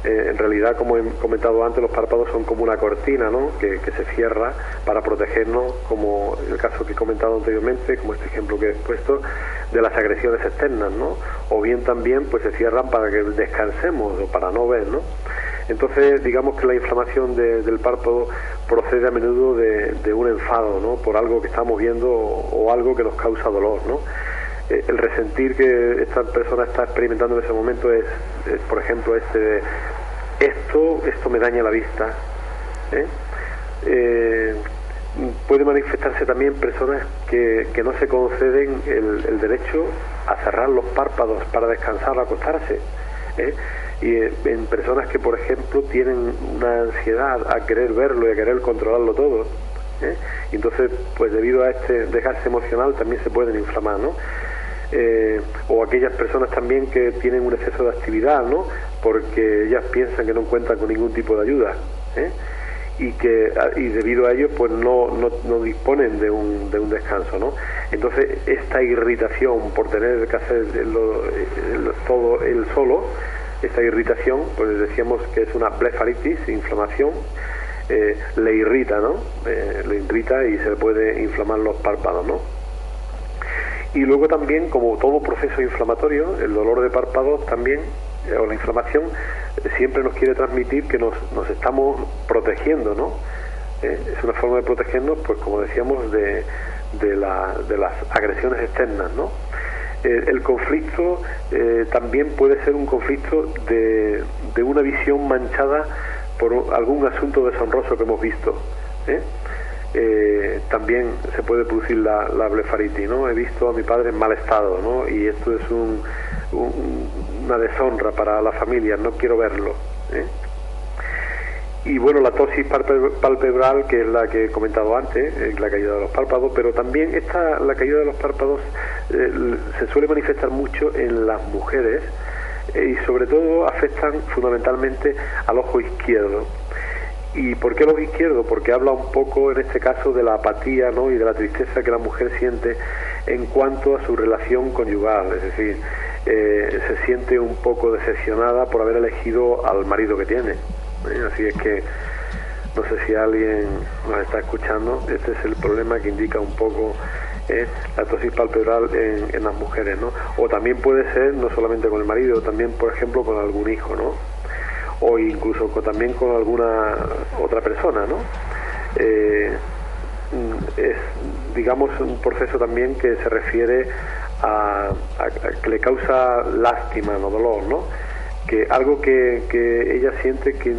Eh, en realidad, como he comentado antes, los párpados son como una cortina ¿no? que, se cierra para protegernos, como el caso que he comentado anteriormente, como este ejemplo que he puesto, de las agresiones externas, ¿no? o bien también pues se cierran para que descansemos o para no ver. ¿no? Entonces, digamos que la inflamación del párpado procede a menudo de, un enfado ¿no? por algo que estamos viendo o, o algo que nos causa dolor. ¿no? Eh, el resentir que esta persona está experimentando en ese momento es, por ejemplo, este de esto, esto me daña la vista. ¿eh? Eh, puede manifestarse también personas que, que no se conceden el, derecho a cerrar los párpados para descansar, acostarse. Y en personas que, por ejemplo, tienen una ansiedad a querer verlo y a querer controlarlo todo. Y entonces, pues debido a este desgaste emocional también se pueden inflamar, ¿no? Eh, o aquellas personas también que tienen un exceso de actividad, ¿no? Porque ellas piensan que no cuentan con ningún tipo de ayuda, ¿eh? y que y debido a ello pues no, no, disponen de un, de un descanso, ¿no? Entonces esta irritación por tener que hacer todo el solo, esta irritación, pues decíamos que es una blefaritis, inflamación, eh, le irrita, ¿no? le irrita y se le puede inflamar los párpados, ¿no? Y luego también, como todo proceso inflamatorio, el dolor de párpados también o la inflamación siempre nos quiere transmitir que nos, nos estamos protegiendo, ¿no? Es una forma de protegernos, pues como decíamos, de, de las agresiones externas, ¿no? el conflicto también puede ser un conflicto de, de una visión manchada por algún asunto deshonroso que hemos visto. ¿eh? Eh, también se puede producir la, blefaritis, ¿no? He visto a mi padre en mal estado, ¿no? Y esto es un, una deshonra para la familia, no quiero verlo. ¿eh? Y bueno, la tosis palpebral, que es la que he comentado antes, la caída de los párpados, pero también esta, la caída de los párpados se suele manifestar mucho en las mujeres, y sobre todo afectan fundamentalmente al ojo izquierdo. ¿Y por qué el ojo izquierdo? Porque habla un poco en este caso de la apatía ¿no? y de la tristeza que la mujer siente en cuanto a su relación conyugal, es decir, eh, se siente un poco decepcionada por haber elegido al marido que tiene. ¿eh? Así es que no sé si alguien nos está escuchando, este es el problema que indica un poco la tosis palpebral en, las mujeres, ¿no? O también puede ser no solamente con el marido, también, por ejemplo, con algún hijo, ¿no? O incluso también con alguna otra persona, ¿no? Eh, es, digamos, un proceso también que se refiere a, que le causa lástima, no dolor, ¿no? Que algo que, que ella siente que,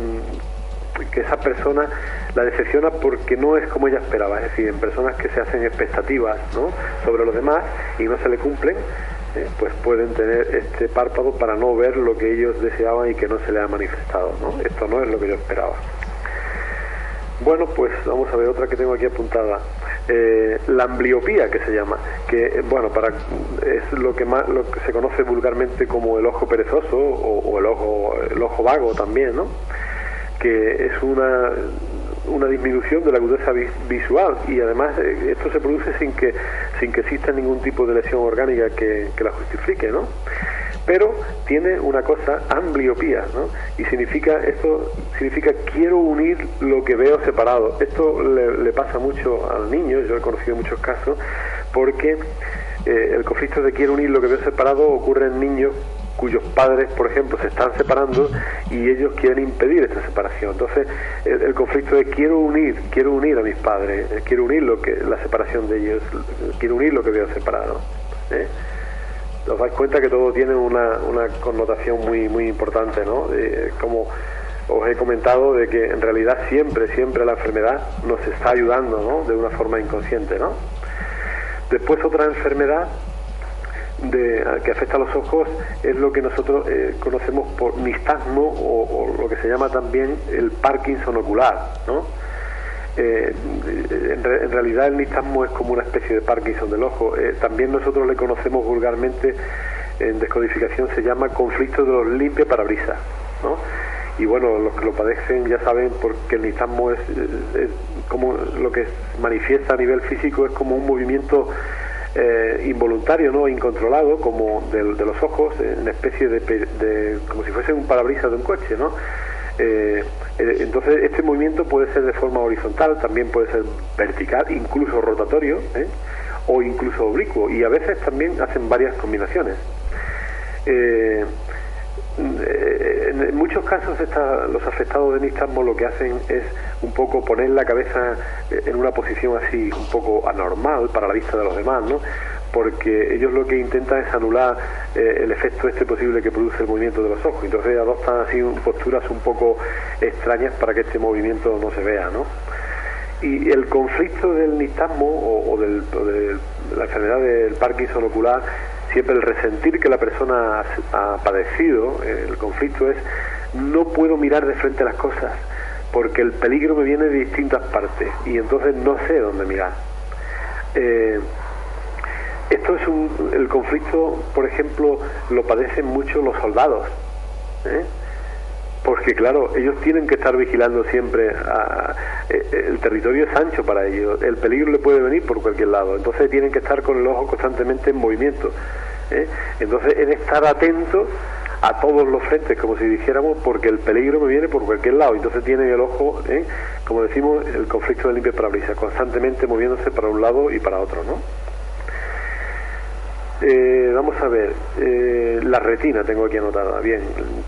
que esa persona la decepciona porque no es como ella esperaba, es decir, en personas que se hacen expectativas ¿no? sobre los demás y no se le cumplen, eh, pues pueden tener este párpado para no ver lo que ellos deseaban y que no se le ha manifestado. ¿no? Esto no es lo que yo esperaba. Bueno, pues vamos a ver otra que tengo aquí apuntada. Eh, la ambliopía, que se llama, que bueno, para es lo que más lo que se conoce vulgarmente como el ojo perezoso o, o el ojo el ojo vago también, ¿no? Que es una una disminución de la agudeza visual y además eh, esto se produce sin que sin que exista ningún tipo de lesión orgánica que, la justifique, ¿no? Pero tiene una cosa, ambliopía, ¿no? Y significa, esto significa quiero unir lo que veo separado. Esto le, pasa mucho al niño, yo he conocido muchos casos, porque eh, el conflicto de quiero unir lo que veo separado ocurre en niños cuyos padres, por ejemplo, se están separando y ellos quieren impedir esta separación. Entonces, el, conflicto de quiero unir, quiero unir a mis padres, eh, quiero unir lo que la separación de ellos, quiero unir lo que veo separado. ¿eh? Os dais cuenta que todo tiene una, una connotación muy muy importante, ¿no? como os he comentado de que en realidad siempre, siempre la enfermedad nos está ayudando, ¿no? De una forma inconsciente, ¿no? Después otra enfermedad de, que afecta a los ojos es lo que nosotros eh, conocemos por nistagmo o, lo que se llama también el Parkinson ocular, ¿no? Eh, en, realidad el nistagmo es como una especie de Parkinson del ojo. Eh, también nosotros le conocemos vulgarmente, en descodificación se llama conflicto de los limpia parabrisas, ¿no? Y bueno, los que lo padecen ya saben porque el nistagmo es, es como lo que manifiesta a nivel físico es como un movimiento eh, involuntario, no incontrolado, como de, los ojos, en una especie de, como si fuese un parabrisas de un coche, ¿no? Eh, eh, entonces este movimiento puede ser de forma horizontal, también puede ser vertical, incluso rotatorio, o incluso oblicuo, y a veces también hacen varias combinaciones. En muchos casos los afectados de nistagmo lo que hacen es un poco poner la cabeza eh, en una posición así un poco anormal para la vista de los demás, ¿no? porque ellos lo que intentan es anular eh, el efecto este posible que produce el movimiento de los ojos. Entonces adoptan así posturas un poco extrañas para que este movimiento no se vea, ¿no? Y el conflicto del nistagmo o, de la enfermedad del Parkinson ocular, siempre el resentir que la persona ha padecido, el conflicto es no puedo mirar de frente las cosas porque el peligro me viene de distintas partes y entonces no sé dónde mirar. Eh, esto es un, el conflicto, por ejemplo, lo padecen mucho los soldados, ¿eh? Porque claro, ellos tienen que estar vigilando siempre, eh, el territorio es ancho para ellos, el peligro le puede venir por cualquier lado, entonces tienen que estar con el ojo constantemente en movimiento. Entonces, en estar atentos a todos los frentes, como si dijéramos, porque el peligro me viene por cualquier lado. Entonces tiene el ojo, ¿eh? como decimos, el conflicto de limpia parabrisas, constantemente moviéndose para un lado y para otro, ¿no? Eh, vamos a ver, eh, la retina tengo aquí anotada. Bien,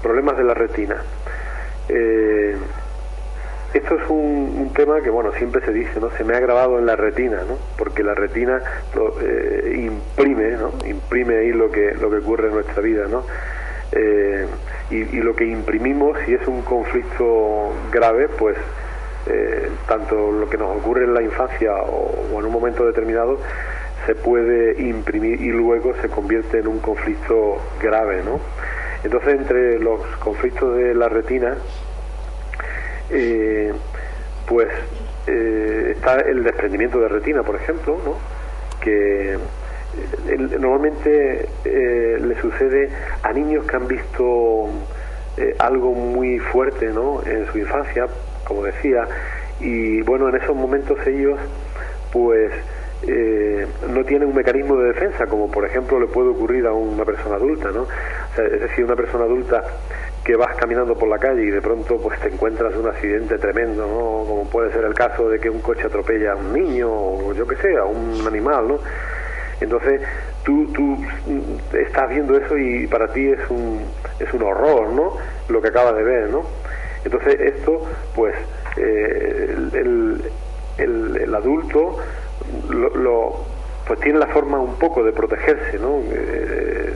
problemas de la retina. Eh, esto es un, tema que, bueno, siempre se dice, ¿no? Se me ha grabado en la retina, ¿no? Porque la retina imprime, ¿no? Imprime ahí lo que, lo que ocurre en nuestra vida, ¿no? y, lo que imprimimos, si es un conflicto grave, pues tanto lo que nos ocurre en la infancia o en un momento determinado, se puede imprimir y luego se convierte en un conflicto grave, ¿no? Entonces, entre los conflictos de la retina, eh, pues eh, está el desprendimiento de retina, por ejemplo, ¿no? que eh, normalmente le sucede a niños que han visto algo muy fuerte ¿no? en su infancia, como decía, y bueno, en esos momentos ellos pues eh, no tiene un mecanismo de defensa, como por ejemplo le puede ocurrir a una persona adulta, ¿no? es decir, una persona adulta que vas caminando por la calle y de pronto pues te encuentras un accidente tremendo, ¿no? Como puede ser el caso de que un coche atropella a un niño o yo que sé, a un animal, ¿no? Entonces tú, tú estás viendo eso y para ti es un, es un horror, ¿no? Lo que acabas de ver, ¿no? Entonces esto, pues, eh, el, el, el adulto lo, pues tiene la forma un poco de protegerse, ¿no? Eh,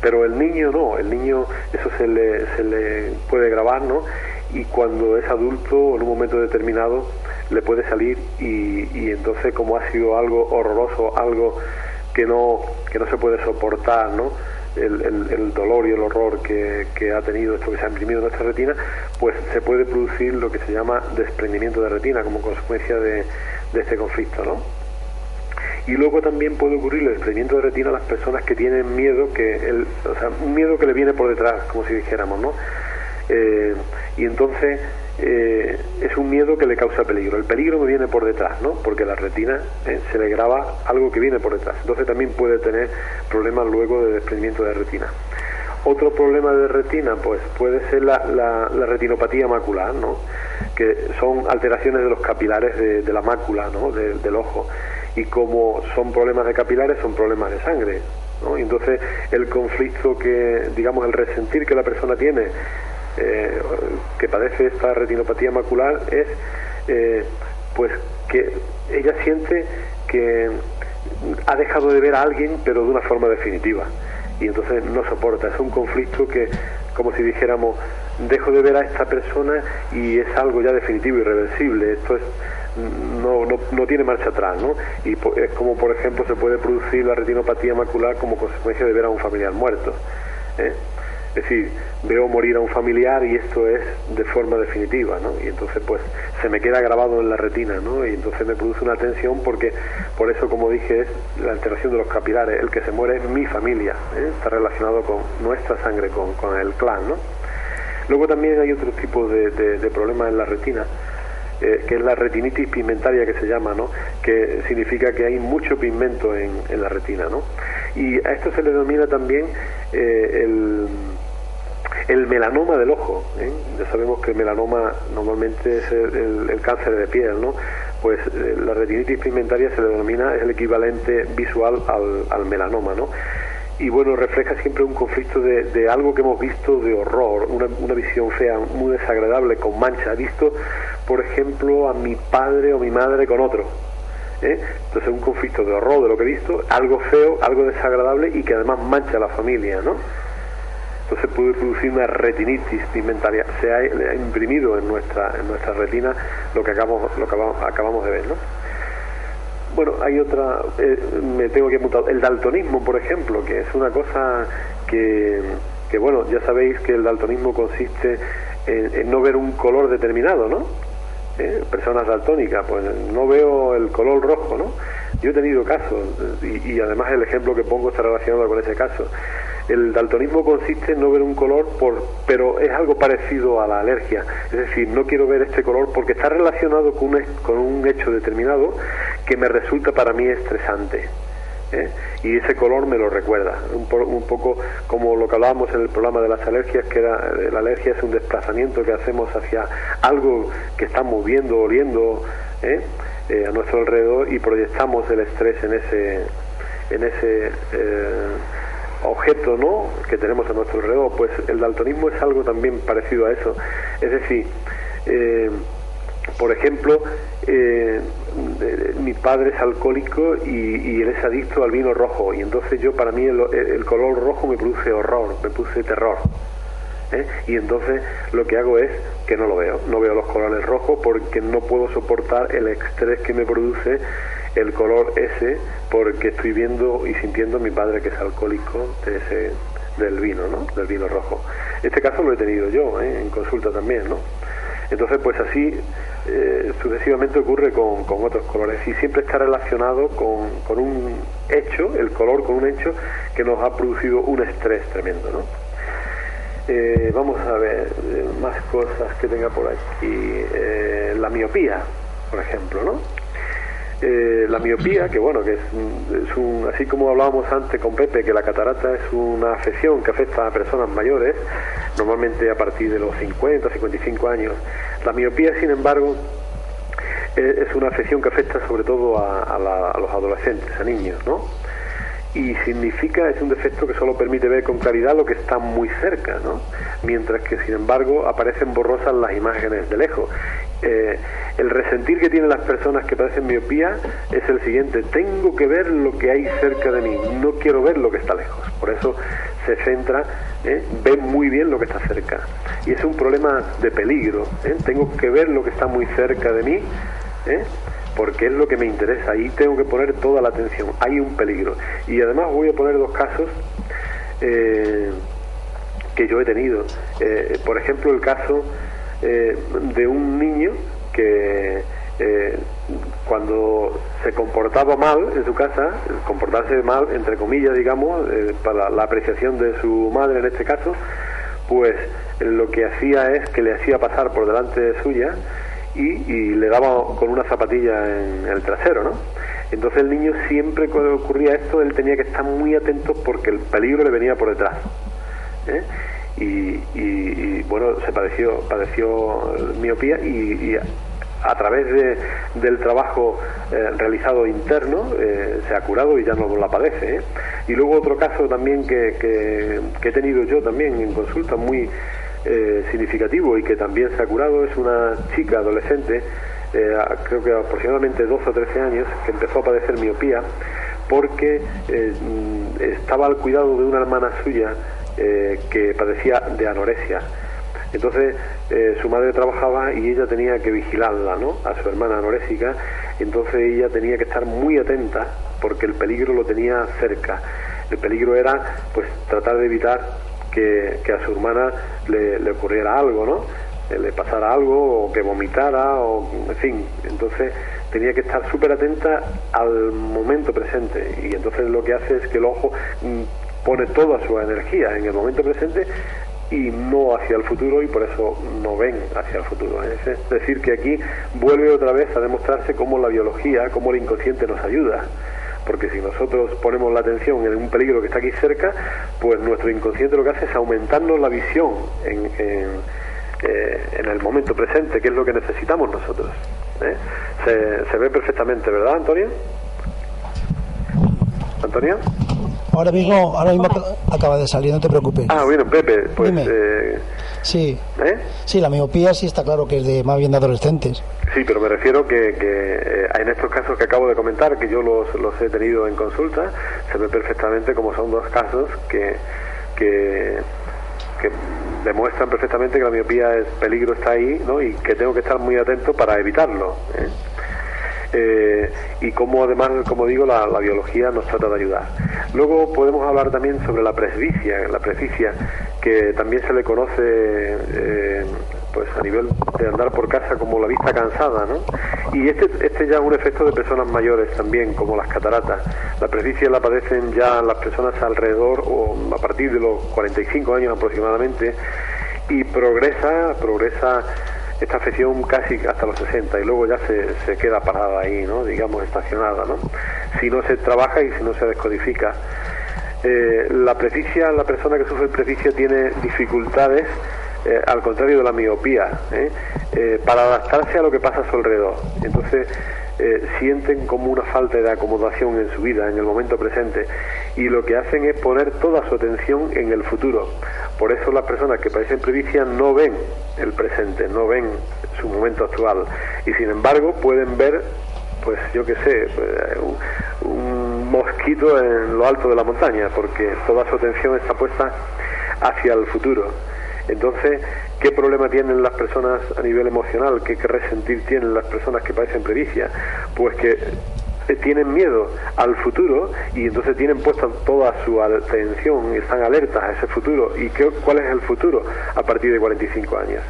pero el niño no, el niño eso se le, se le puede grabar, ¿no? Y cuando es adulto, en un momento determinado, le puede salir y, y entonces como ha sido algo horroroso, algo que no, que no se puede soportar, ¿no? El, el, dolor y el horror que, que, ha tenido esto que se ha imprimido en nuestra retina, pues se puede producir lo que se llama desprendimiento de retina como consecuencia de, de este conflicto, ¿no? Y luego también puede ocurrir el desprendimiento de retina a las personas que tienen miedo que el, o sea un miedo que le viene por detrás como si dijéramos no eh, y entonces eh, es un miedo que le causa peligro. El peligro me viene por detrás no porque la retina eh, se le graba algo que viene por detrás. Entonces también puede tener problemas luego de desprendimiento de retina. Otro problema de retina pues puede ser la, la, retinopatía macular no que son alteraciones de los capilares de, la mácula no del ojo y como son problemas de capilares, son problemas de sangre. ¿no? Y entonces el conflicto que, digamos, el resentir que la persona tiene, eh, que padece esta retinopatía macular, es eh, pues que ella siente que ha dejado de ver a alguien, pero de una forma definitiva. Y entonces no soporta. Es un conflicto que, como si dijéramos, dejo de ver a esta persona y es algo ya definitivo, irreversible. Esto es no, no, no, tiene marcha atrás, ¿no? Y es como, por ejemplo, se puede producir la retinopatía macular como consecuencia de ver a un familiar muerto. ¿eh? Es decir, veo morir a un familiar y esto es de forma definitiva, ¿no? Y entonces, pues, se me queda grabado en la retina, ¿no? Y entonces me produce una tensión porque, por eso, como dije, es la alteración de los capilares. El que se muere es mi familia, ¿eh? está relacionado con nuestra sangre, con, con el clan, ¿no? Luego también hay otros tipos de, de problemas en la retina eh, que es la retinitis pigmentaria que se llama, ¿no? que significa que hay mucho pigmento en, la retina. ¿no? Y a esto se le denomina también eh, el, el, melanoma del ojo. ¿eh? Ya sabemos que el melanoma normalmente es el, cáncer de piel, ¿no? pues la retinitis pigmentaria se le denomina, es el equivalente visual al, al melanoma. ¿no? Y bueno, refleja siempre un conflicto de, algo que hemos visto de horror, una, una, visión fea, muy desagradable, con mancha. He visto, por ejemplo, a mi padre o mi madre con otro. ¿eh? Entonces, un conflicto de horror de lo que he visto, algo feo, algo desagradable y que además mancha a la familia, ¿no? Entonces puede producir una retinitis pigmentaria. Se ha, imprimido en nuestra, en nuestra retina lo que acabamos, lo que acabamos de ver, ¿no? Bueno, hay otra, eh, me tengo que apuntar, el daltonismo, por ejemplo, que es una cosa que, que bueno, ya sabéis que el daltonismo consiste en, no ver un color determinado, ¿no? ¿Eh? Personas daltónicas, pues no veo el color rojo, ¿no? Yo he tenido casos, y, y además el ejemplo que pongo está relacionado con ese caso. El daltonismo consiste en no ver un color, pero es algo parecido a la alergia. Es decir, no quiero ver este color porque está relacionado con un, hecho determinado que me resulta para mí estresante. ¿eh? y ese color me lo recuerda, un, poco como lo que hablábamos en el programa de las alergias, que eh, la alergia es un desplazamiento que hacemos hacia algo que estamos viendo, oliendo ¿eh? a nuestro alrededor y proyectamos el estrés en ese, en ese objeto ¿no? que tenemos a nuestro alrededor, pues el daltonismo es algo también parecido a eso. Es decir, eh, por ejemplo, eh, mi padre es alcohólico y, él es adicto al vino rojo y entonces yo para mí el, color rojo me produce horror, me produce terror. ¿eh? Y entonces lo que hago es que no lo veo, no veo los colores rojos porque no puedo soportar el estrés que me produce el color ese porque estoy viendo y sintiendo a mi padre que es alcohólico de ese, del vino, ¿no? Del vino rojo. Este caso lo he tenido yo, ¿eh? en consulta también, ¿no? Entonces, pues así eh, sucesivamente ocurre con, otros colores y siempre está relacionado con, con, un hecho, el color con un hecho que nos ha producido un estrés tremendo, ¿no? Eh, vamos a ver más cosas que tenga por aquí. la miopía, por ejemplo, ¿no? La miopía, que bueno, que es, es, un, así como hablábamos antes con Pepe, que la catarata es una afección que afecta a personas mayores, normalmente a partir de los 50, 55 años. La miopía, sin embargo, e, es una afección que afecta sobre todo a, los adolescentes, a niños, ¿no? Y significa, es un defecto que solo permite ver con claridad lo que está muy cerca, ¿no? Mientras que, sin embargo, aparecen borrosas las imágenes de lejos. Eh, el resentir que tienen las personas que padecen miopía es el siguiente, tengo que ver lo que hay cerca de mí, no quiero ver lo que está lejos. Por eso se centra, ¿eh? ve muy bien lo que está cerca. Y es un problema de peligro, ¿eh? tengo que ver lo que está muy cerca de mí. Porque es lo que me interesa, ahí tengo que poner toda la atención, hay un peligro. Y además voy a poner dos casos eh, que yo he tenido. Eh, por ejemplo, el caso eh, de un niño que cuando se comportaba mal en su casa, comportarse mal, entre comillas, digamos, para la apreciación de su madre en este caso, pues lo que hacía es que le hacía pasar por delante de suya y, le daba con una zapatilla en el trasero, ¿no? Entonces el niño siempre cuando ocurría esto, él tenía que estar muy atento porque el peligro le venía por detrás. ¿eh? Y, bueno, se padeció, padeció miopía y, a través de, del trabajo eh, realizado interno eh, se ha curado y ya no la padece. Y luego otro caso también que, que he tenido yo también en consulta muy eh, significativo y que también se ha curado es una chica adolescente, eh, creo que aproximadamente 12 o 13 años, que empezó a padecer miopía porque eh, estaba al cuidado de una hermana suya que padecía de anorexia. Entonces su madre trabajaba y ella tenía que vigilarla, ¿no? A su hermana anorésica. Entonces ella tenía que estar muy atenta porque el peligro lo tenía cerca. El peligro era, pues, tratar de evitar que, a su hermana le, ocurriera algo, ¿no? Eh, le pasara algo o que vomitara o en fin entonces tenía que estar súper atenta al momento presente y entonces lo que hace es que el ojo mm, pone toda su energía en el momento presente y no hacia el futuro y por eso no ven hacia el futuro. Es decir, que aquí vuelve otra vez a demostrarse cómo la biología, cómo el inconsciente nos ayuda porque si nosotros ponemos la atención en un peligro que está aquí cerca, pues nuestro inconsciente lo que hace es aumentarnos la visión en, eh, el momento presente, que es lo que necesitamos nosotros. ¿eh? Se, ve perfectamente, ¿verdad, Antonio? ¿Antonio? Ahora mismo, ahora mismo acaba de salir, no te preocupes. Ah, bueno, Pepe, pues... Eh, sí. ¿Eh? Sí, la miopía sí está claro que es de más bien de adolescentes. Sí, pero me refiero que, que eh, en estos casos que acabo de comentar, que yo los, los he tenido en consulta, se ve perfectamente como son dos casos que, que, demuestran perfectamente que la miopía, es peligro está ahí ¿no? y que tengo que estar muy atento para evitarlo. ¿eh? Eh, y cómo además, como digo, la, biología nos trata de ayudar. Luego podemos hablar también sobre la presbicia, la presbicia que también se le conoce eh, pues a nivel de andar por casa como la vista cansada, ¿no? Y este, este ya es un efecto de personas mayores también, como las cataratas. La presbicia la padecen ya las personas alrededor o a partir de los 45 años aproximadamente y progresa, progresa esta afección casi hasta los 60 y luego ya se, queda parada ahí, ¿no? digamos, estacionada, ¿no? si no se trabaja y si no se descodifica. Eh, la presbicia, la persona que sufre presbicia tiene dificultades, eh, al contrario de la miopía, ¿eh? para adaptarse a lo que pasa a su alrededor. Entonces, eh, sienten como una falta de acomodación en su vida, en el momento presente, y lo que hacen es poner toda su atención en el futuro. Por eso las personas que padecen previcia no ven el presente, no ven su momento actual, y sin embargo pueden ver, pues yo qué sé, un, un mosquito en lo alto de la montaña, porque toda su atención está puesta hacia el futuro. Entonces, ¿qué problema tienen las personas a nivel emocional? ¿Qué, resentir tienen las personas que padecen previcia? Pues que eh, tienen miedo al futuro y entonces tienen puesta toda su atención y están alertas a ese futuro. ¿Y qué, cuál es el futuro a partir de 45 años?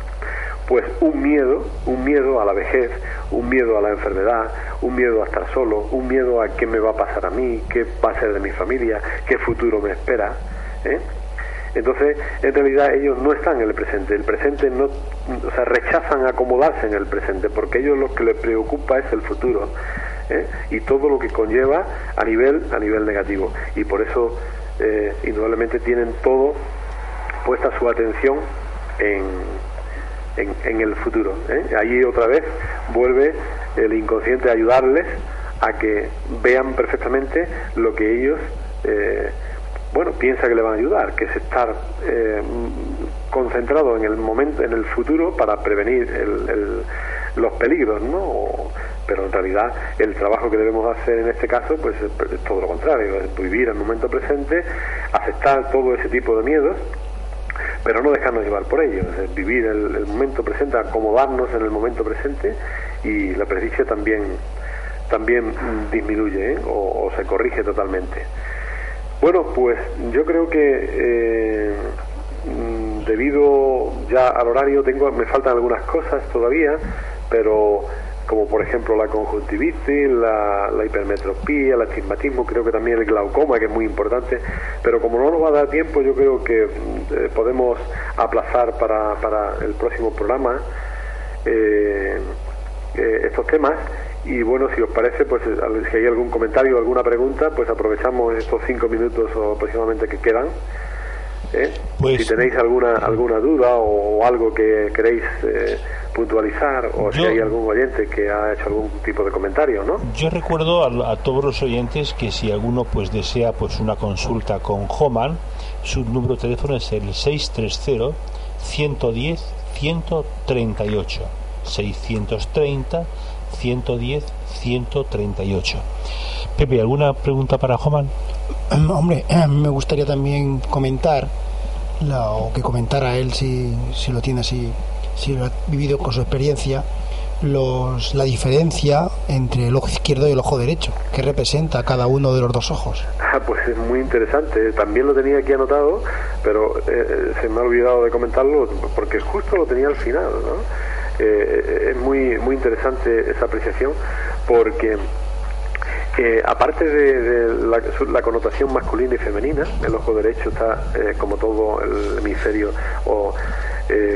Pues un miedo, un miedo a la vejez, un miedo a la enfermedad, un miedo a estar solo, un miedo a qué me va a pasar a mí, qué va a ser de mi familia, qué futuro me espera. ¿eh? Entonces, en realidad ellos no están en el presente, el presente no, o sea, rechazan acomodarse en el presente, porque ellos lo que les preocupa es el futuro ¿eh? y todo lo que conlleva a nivel, a nivel negativo. Y por eso, eh, indudablemente, tienen todo puesta su atención en, en, el futuro. ¿eh? Ahí otra vez vuelve el inconsciente a ayudarles a que vean perfectamente lo que ellos eh, bueno, piensa que le van a ayudar, que es estar eh, concentrado en el momento, en el futuro para prevenir los peligros, ¿no? pero en realidad el trabajo que debemos hacer en este caso pues es todo lo contrario, es vivir el momento presente, aceptar todo ese tipo de miedos pero no dejarnos llevar por ellos, es vivir el, momento presente, acomodarnos en el momento presente y la presencia también también disminuye ¿eh? o se corrige totalmente. Bueno, pues yo creo que eh, debido ya al horario tengo me faltan algunas cosas todavía, pero como por ejemplo la conjuntivitis, la, hipermetropía, el astigmatismo, creo que también el glaucoma, que es muy importante, pero como no nos va a dar tiempo, yo creo que eh, podemos aplazar para, para, el próximo programa. Eh, estos temas y bueno, si os parece, pues eh, si hay algún comentario o alguna pregunta, pues aprovechamos estos cinco minutos o aproximadamente que quedan. ¿eh? Pues, si tenéis alguna alguna duda o, algo que queréis eh, puntualizar o si hay algún oyente que ha hecho algún tipo de comentario, ¿no? Yo recuerdo a, a, todos los oyentes que si alguno pues desea pues una consulta con Homan, su número de teléfono es el 630 110 138 630 110 138. Pepe, ¿alguna pregunta para Joman? Hombre, me gustaría también comentar, o que comentara él si, si lo tiene así, si lo ha vivido con su experiencia, los, la diferencia entre el ojo izquierdo y el ojo derecho, que representa cada uno de los dos ojos. Ah, pues es muy interesante. También lo tenía aquí anotado, pero eh, se me ha olvidado de comentarlo porque justo lo tenía al final, ¿no? Eh, es muy, muy interesante esa apreciación porque eh, aparte de, la, connotación masculina y femenina, el ojo derecho está, eh, como todo el hemisferio o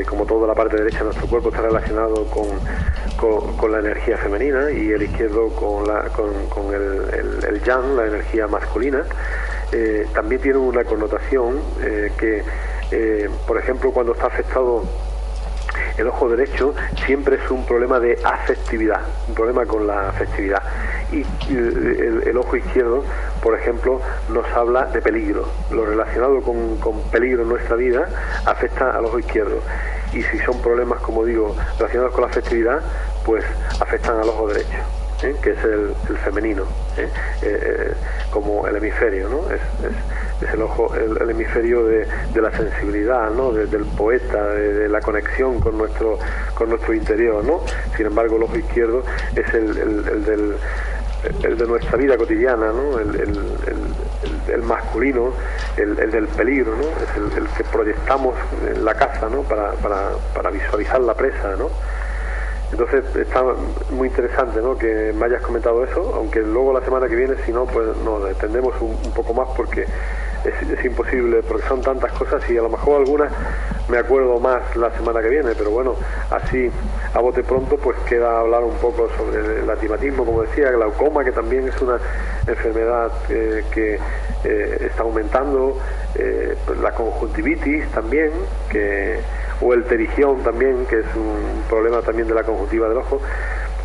como toda la parte derecha de nuestro cuerpo, está relacionado con, con, la energía femenina y el izquierdo con, la, con, el, el, yang, la energía masculina. también tiene una connotación que, por ejemplo, cuando está afectado el ojo derecho siempre es un problema de afectividad, un problema con la afectividad. Y el, ojo izquierdo, por ejemplo, nos habla de peligro. Lo relacionado con, peligro en nuestra vida afecta al ojo izquierdo. Y si son problemas, como digo, relacionados con la afectividad, pues afectan al ojo derecho. ¿Eh? que es el, femenino, ¿eh? Eh, como el hemisferio, ¿no? Es, el ojo, el, hemisferio de, la sensibilidad, ¿no? del poeta, de, la conexión con nuestro, con nuestro interior, ¿no? Sin embargo, el ojo izquierdo es el, del el de nuestra vida cotidiana, ¿no? el, masculino, el, del peligro, ¿no? es el, que proyectamos en la casa ¿no? para, para, para visualizar la presa. ¿no? Entonces está muy interesante ¿no? que me hayas comentado eso, aunque luego la semana que viene, si no, pues nos detendemos un, poco más porque es, imposible, porque son tantas cosas y a lo mejor algunas me acuerdo más la semana que viene, pero bueno, así a bote pronto pues queda hablar un poco sobre el atimatismo, como decía, glaucoma, que también es una enfermedad eh, que eh, está aumentando, eh, la conjuntivitis también, que o el terigión también, que es un problema también de la conjuntiva del ojo.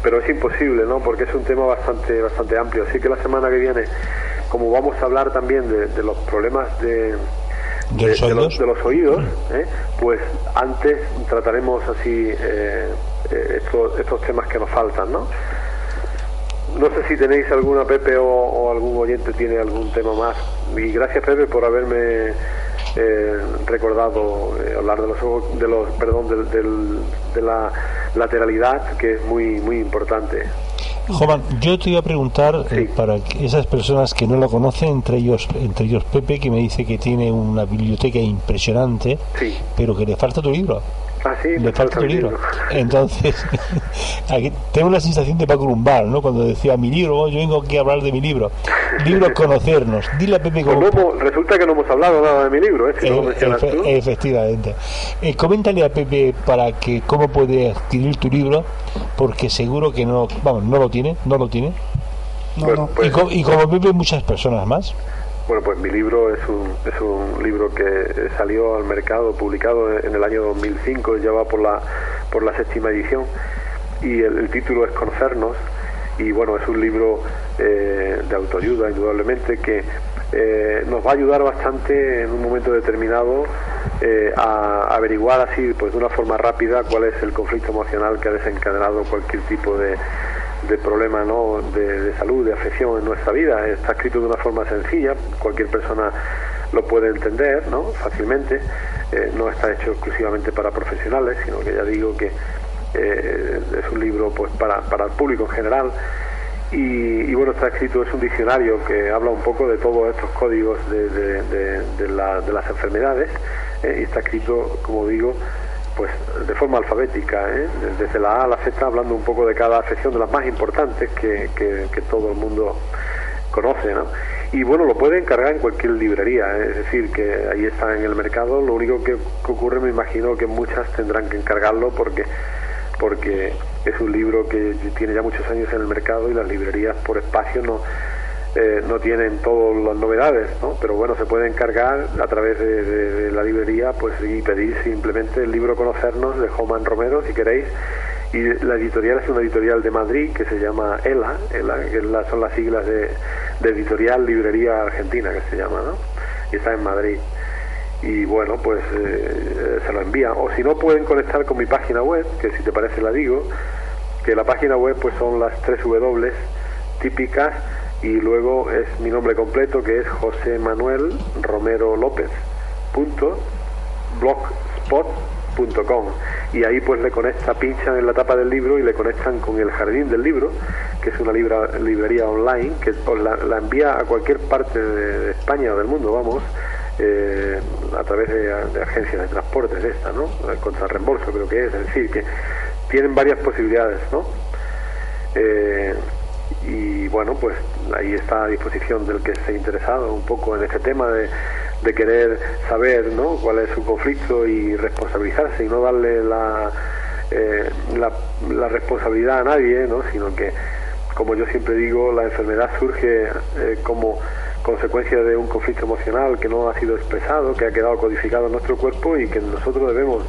pero es imposible, ¿no? Porque es un tema bastante, bastante amplio. Así que la semana que viene, como vamos a hablar también de, los problemas de, ¿De, los de, los, oídos, ¿eh? pues antes trataremos así eh, eh, estos, estos temas que nos faltan, ¿no? No sé si tenéis alguna, Pepe, o, algún oyente tiene algún tema más. Y gracias, Pepe, por haberme eh, recordado eh, hablar de los, de los perdón, de la lateralidad, que es muy, muy importante. Jovan, yo te iba a preguntar eh, para esas personas que no lo conocen, entre ellos, entre ellos Pepe, que me dice que tiene una biblioteca impresionante, pero que le falta tu libro. Ah, sí, le falta tu libro. Entonces, aquí tengo la sensación de Paco Lumbar, ¿no? Cuando decía mi libro, yo vengo aquí a hablar de mi libro. Libro Conocernos. Dile a Pepe pues cómo. resulta que no hemos hablado nada de mi libro, ¿eh? eh efectivamente. Eh, coméntale a Pepe para que cómo puede adquirir tu libro, porque seguro que no, vamos, no lo tiene, no lo tiene. No, no. Pues y, y como Pepe, muchas personas más. Bueno, pues mi libro es un, es un libro que salió al mercado, publicado en el año 2005, ya va por la, por la séptima edición, y el, título es Conocernos, y bueno, es un libro eh, de autoayuda, indudablemente, que eh, nos va a ayudar bastante en un momento determinado eh, a averiguar así, pues de una forma rápida, cuál es el conflicto emocional que ha desencadenado cualquier tipo de de problema ¿no? de, salud, de afección en nuestra vida. Está escrito de una forma sencilla, cualquier persona lo puede entender ¿no? fácilmente. Eh, no está hecho exclusivamente para profesionales, sino que ya digo que eh, es un libro pues para, para el público en general. Y, bueno, está escrito, es un diccionario que habla un poco de todos estos códigos de, de, las enfermedades eh, y está escrito, como digo, pues de forma alfabética, ¿eh? desde la A a la Z, hablando un poco de cada afección, de las más importantes que, que, todo el mundo conoce, ¿no? Y bueno, lo puede encargar en cualquier librería, ¿eh? es decir, que ahí está en el mercado. Lo único que, ocurre, me imagino que muchas tendrán que encargarlo porque porque es un libro que tiene ya muchos años en el mercado y las librerías por espacio no eh, no tienen todas las novedades, ¿no? pero bueno, se puede encargar a través de, la librería pues y pedir simplemente el libro Conocernos de Joman Romero, si queréis. Y la editorial es una editorial de Madrid que se llama ELA, ELA que son las siglas de, Editorial Librería Argentina, que se llama, ¿no? Y está en Madrid. Y bueno, pues eh, se lo envían. O si no, pueden conectar con mi página web, que si te parece la digo, que la página web pues son las tres W típicas y luego es mi nombre completo que es José Manuel Romero López punto blogspot.com y ahí pues le conecta, pinchan en la tapa del libro y le conectan con el jardín del libro, que es una librería online que la, envía a cualquier parte de, España o del mundo, vamos, eh, a través de, agencias de transportes esta, ¿no? Contra reembolso creo que es, es decir, que tienen varias posibilidades, ¿no? Eh, y bueno, pues ahí está a disposición del que esté interesado un poco en este tema de, querer saber ¿no? cuál es su conflicto y responsabilizarse y no darle la, eh, la, responsabilidad a nadie, ¿no? sino que, como yo siempre digo, la enfermedad surge eh, como consecuencia de un conflicto emocional que no ha sido expresado, que ha quedado codificado en nuestro cuerpo y que nosotros debemos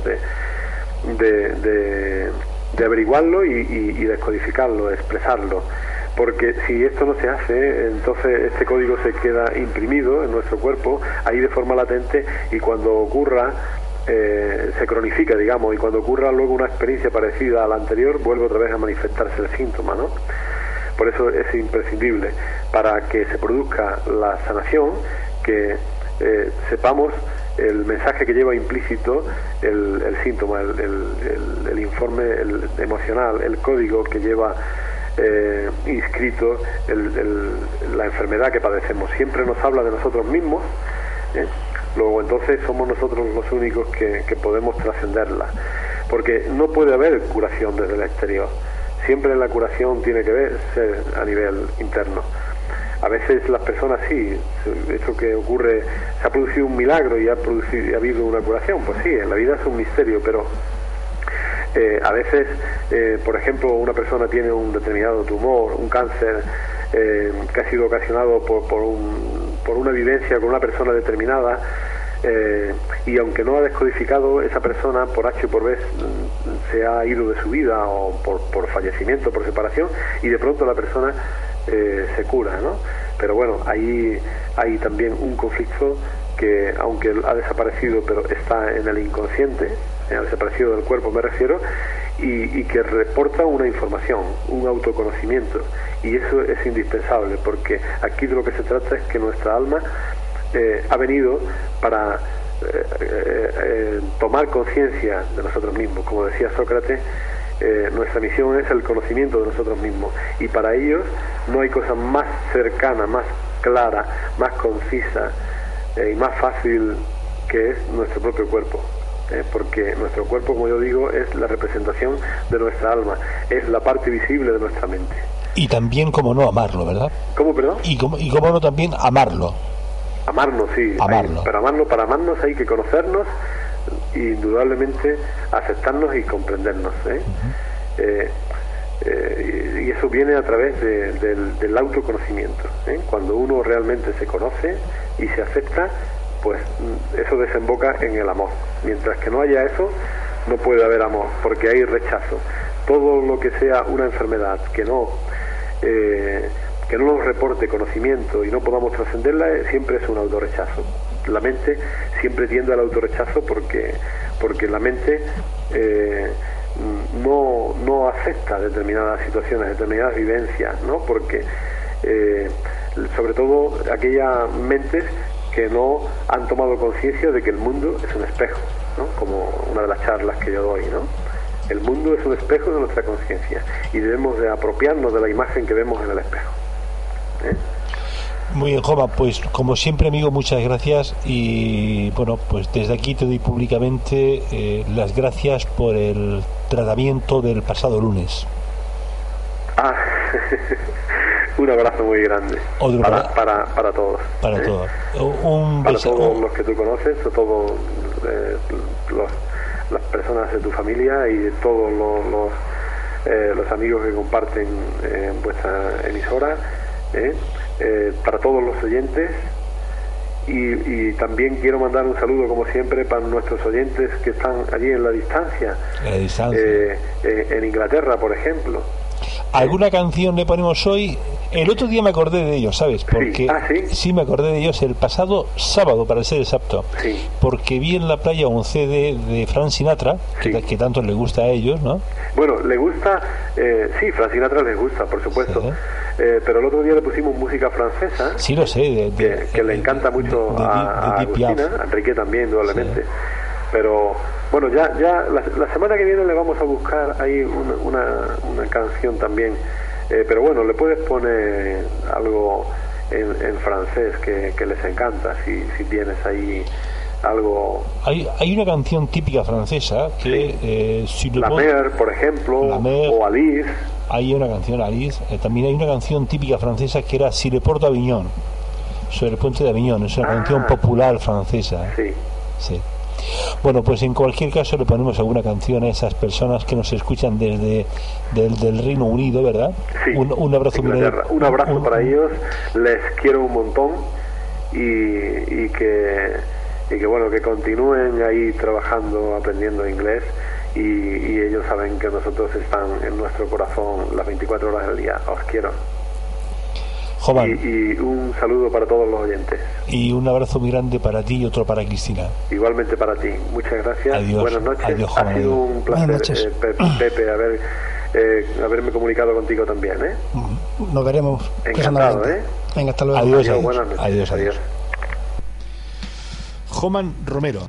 de, averiguarlo y, y descodificarlo, expresarlo porque si esto no se hace, entonces este código se queda imprimido en nuestro cuerpo, ahí de forma latente, y cuando ocurra, eh, se cronifica, digamos, y cuando ocurra luego una experiencia parecida a la anterior, vuelve otra vez a manifestarse el síntoma, ¿no? Por eso es imprescindible, para que se produzca la sanación, que eh, sepamos el mensaje que lleva implícito el, síntoma, el, informe emocional, el código que lleva eh, inscrito la enfermedad que padecemos. Siempre nos habla de nosotros mismos, ¿eh? luego entonces somos nosotros los únicos que, podemos trascenderla, porque no puede haber curación desde el exterior, siempre la curación tiene que ver ser a nivel interno. A veces las personas sí, eso que ocurre, se ha producido un milagro y ha, producido, ha habido una curación, pues sí, en la vida es un misterio, pero a veces, eh, por ejemplo, una persona tiene un determinado tumor, un cáncer eh, que ha sido ocasionado por, por, un, por, una vivencia con una persona determinada, eh, y aunque no ha descodificado esa persona por H o por B se ha ido de su vida o por, por fallecimiento, por separación y de pronto la persona se cura, ¿no? Pero bueno, ahí hay también un conflicto que aunque ha desaparecido pero está en el inconsciente, ha desaparecido del cuerpo me refiero, y, que reporta una información, un autoconocimiento. Y eso es indispensable, porque aquí de lo que se trata es que nuestra alma eh, ha venido para eh, eh, tomar conciencia de nosotros mismos. Como decía Sócrates, nuestra misión es el conocimiento de nosotros mismos. Y para ellos no hay cosa más cercana, más clara, más concisa y más fácil que es nuestro propio cuerpo. ¿Eh? porque nuestro cuerpo, como yo digo, es la representación de nuestra alma, es la parte visible de nuestra mente. Y también, como no, amarlo, ¿verdad? ¿Cómo, perdón? Y como, y como no, también amarlo. Amarnos, sí. Amarlo. para, amarlo, para amarnos hay que conocernos e indudablemente aceptarnos y comprendernos. ¿eh? Eh, y eso viene a través del, del, autoconocimiento. Cuando uno realmente se conoce y se acepta, pues eso desemboca en el amor. Mientras que no haya eso, no puede haber amor, porque hay rechazo. Todo lo que sea una enfermedad que no eh, que no nos reporte conocimiento y no podamos trascenderla, eh, siempre es un autorrechazo. La mente siempre tiende al autorrechazo porque, porque la mente eh, no, no acepta determinadas situaciones, determinadas vivencias, ¿no? Porque sobre todo aquellas mentes que no han tomado conciencia de que el mundo es un espejo, ¿no? como una de las charlas que yo doy. ¿no? El mundo es un espejo de nuestra conciencia y debemos de apropiarnos de la imagen que vemos en el espejo. ¿eh? Muy bien, Joma, pues como siempre, amigo, muchas gracias y bueno, pues desde aquí te doy públicamente eh, las gracias por el tratamiento del pasado lunes. Ah, un abrazo muy grande para, para, para, todos. Para ¿eh? todos. Un para todos los que tú conoces, o todos eh, las personas de tu familia y de todos los, los, eh, los amigos que comparten vuestra emisora, para todos los oyentes. Y, y, también quiero mandar un saludo, como siempre, para nuestros oyentes que están allí en la distancia, la distancia. en Inglaterra, por ejemplo. ¿Alguna canción le ponemos hoy? El otro día me acordé de ellos, ¿sabes? Porque ah, sí? me acordé de ellos el pasado sábado, para ser exacto. Porque vi en la playa un CD de Frank Sinatra, que, tanto le gusta a ellos, ¿no? Bueno, le gusta, eh, sí, Frank Sinatra les gusta, por supuesto. Eh, pero el otro día le pusimos música francesa. Sí, lo sé. que, le encanta mucho a, a, Enrique también, indudablemente. Pero bueno, ya, ya la, semana que viene le vamos a buscar ahí una, una, canción también. Eh, pero bueno, le puedes poner algo en, francés que, que, les encanta, si, si tienes ahí algo... Hay, hay una canción típica francesa que... Eh, si La Mer, por ejemplo, o Alice. Hay una canción, Alice. Eh, también hay una canción típica francesa que era Si le porto Aviñón, sobre el puente de Aviñón. Es una canción ah. popular francesa. Sí. Sí. Bueno, pues en cualquier caso le ponemos alguna canción a esas personas que nos escuchan desde del, Reino Unido, ¿verdad? Sí, un, abrazo Un abrazo para ellos, les quiero un montón y, y que y que bueno que continúen ahí trabajando aprendiendo inglés y, y, ellos saben que nosotros están en nuestro corazón las 24 horas del día. Os quiero y, un saludo para todos los oyentes. Y un abrazo muy grande para ti y otro para Cristina. Igualmente para ti. Muchas gracias. Buenas noches. ha sido un placer, eh, Pepe, haber, eh, haberme comunicado contigo también. ¿eh? Nos veremos. Encantado, ¿eh? Venga, hasta luego. Adiós, adiós. Buenas noches. Adiós, adiós. Joman Romero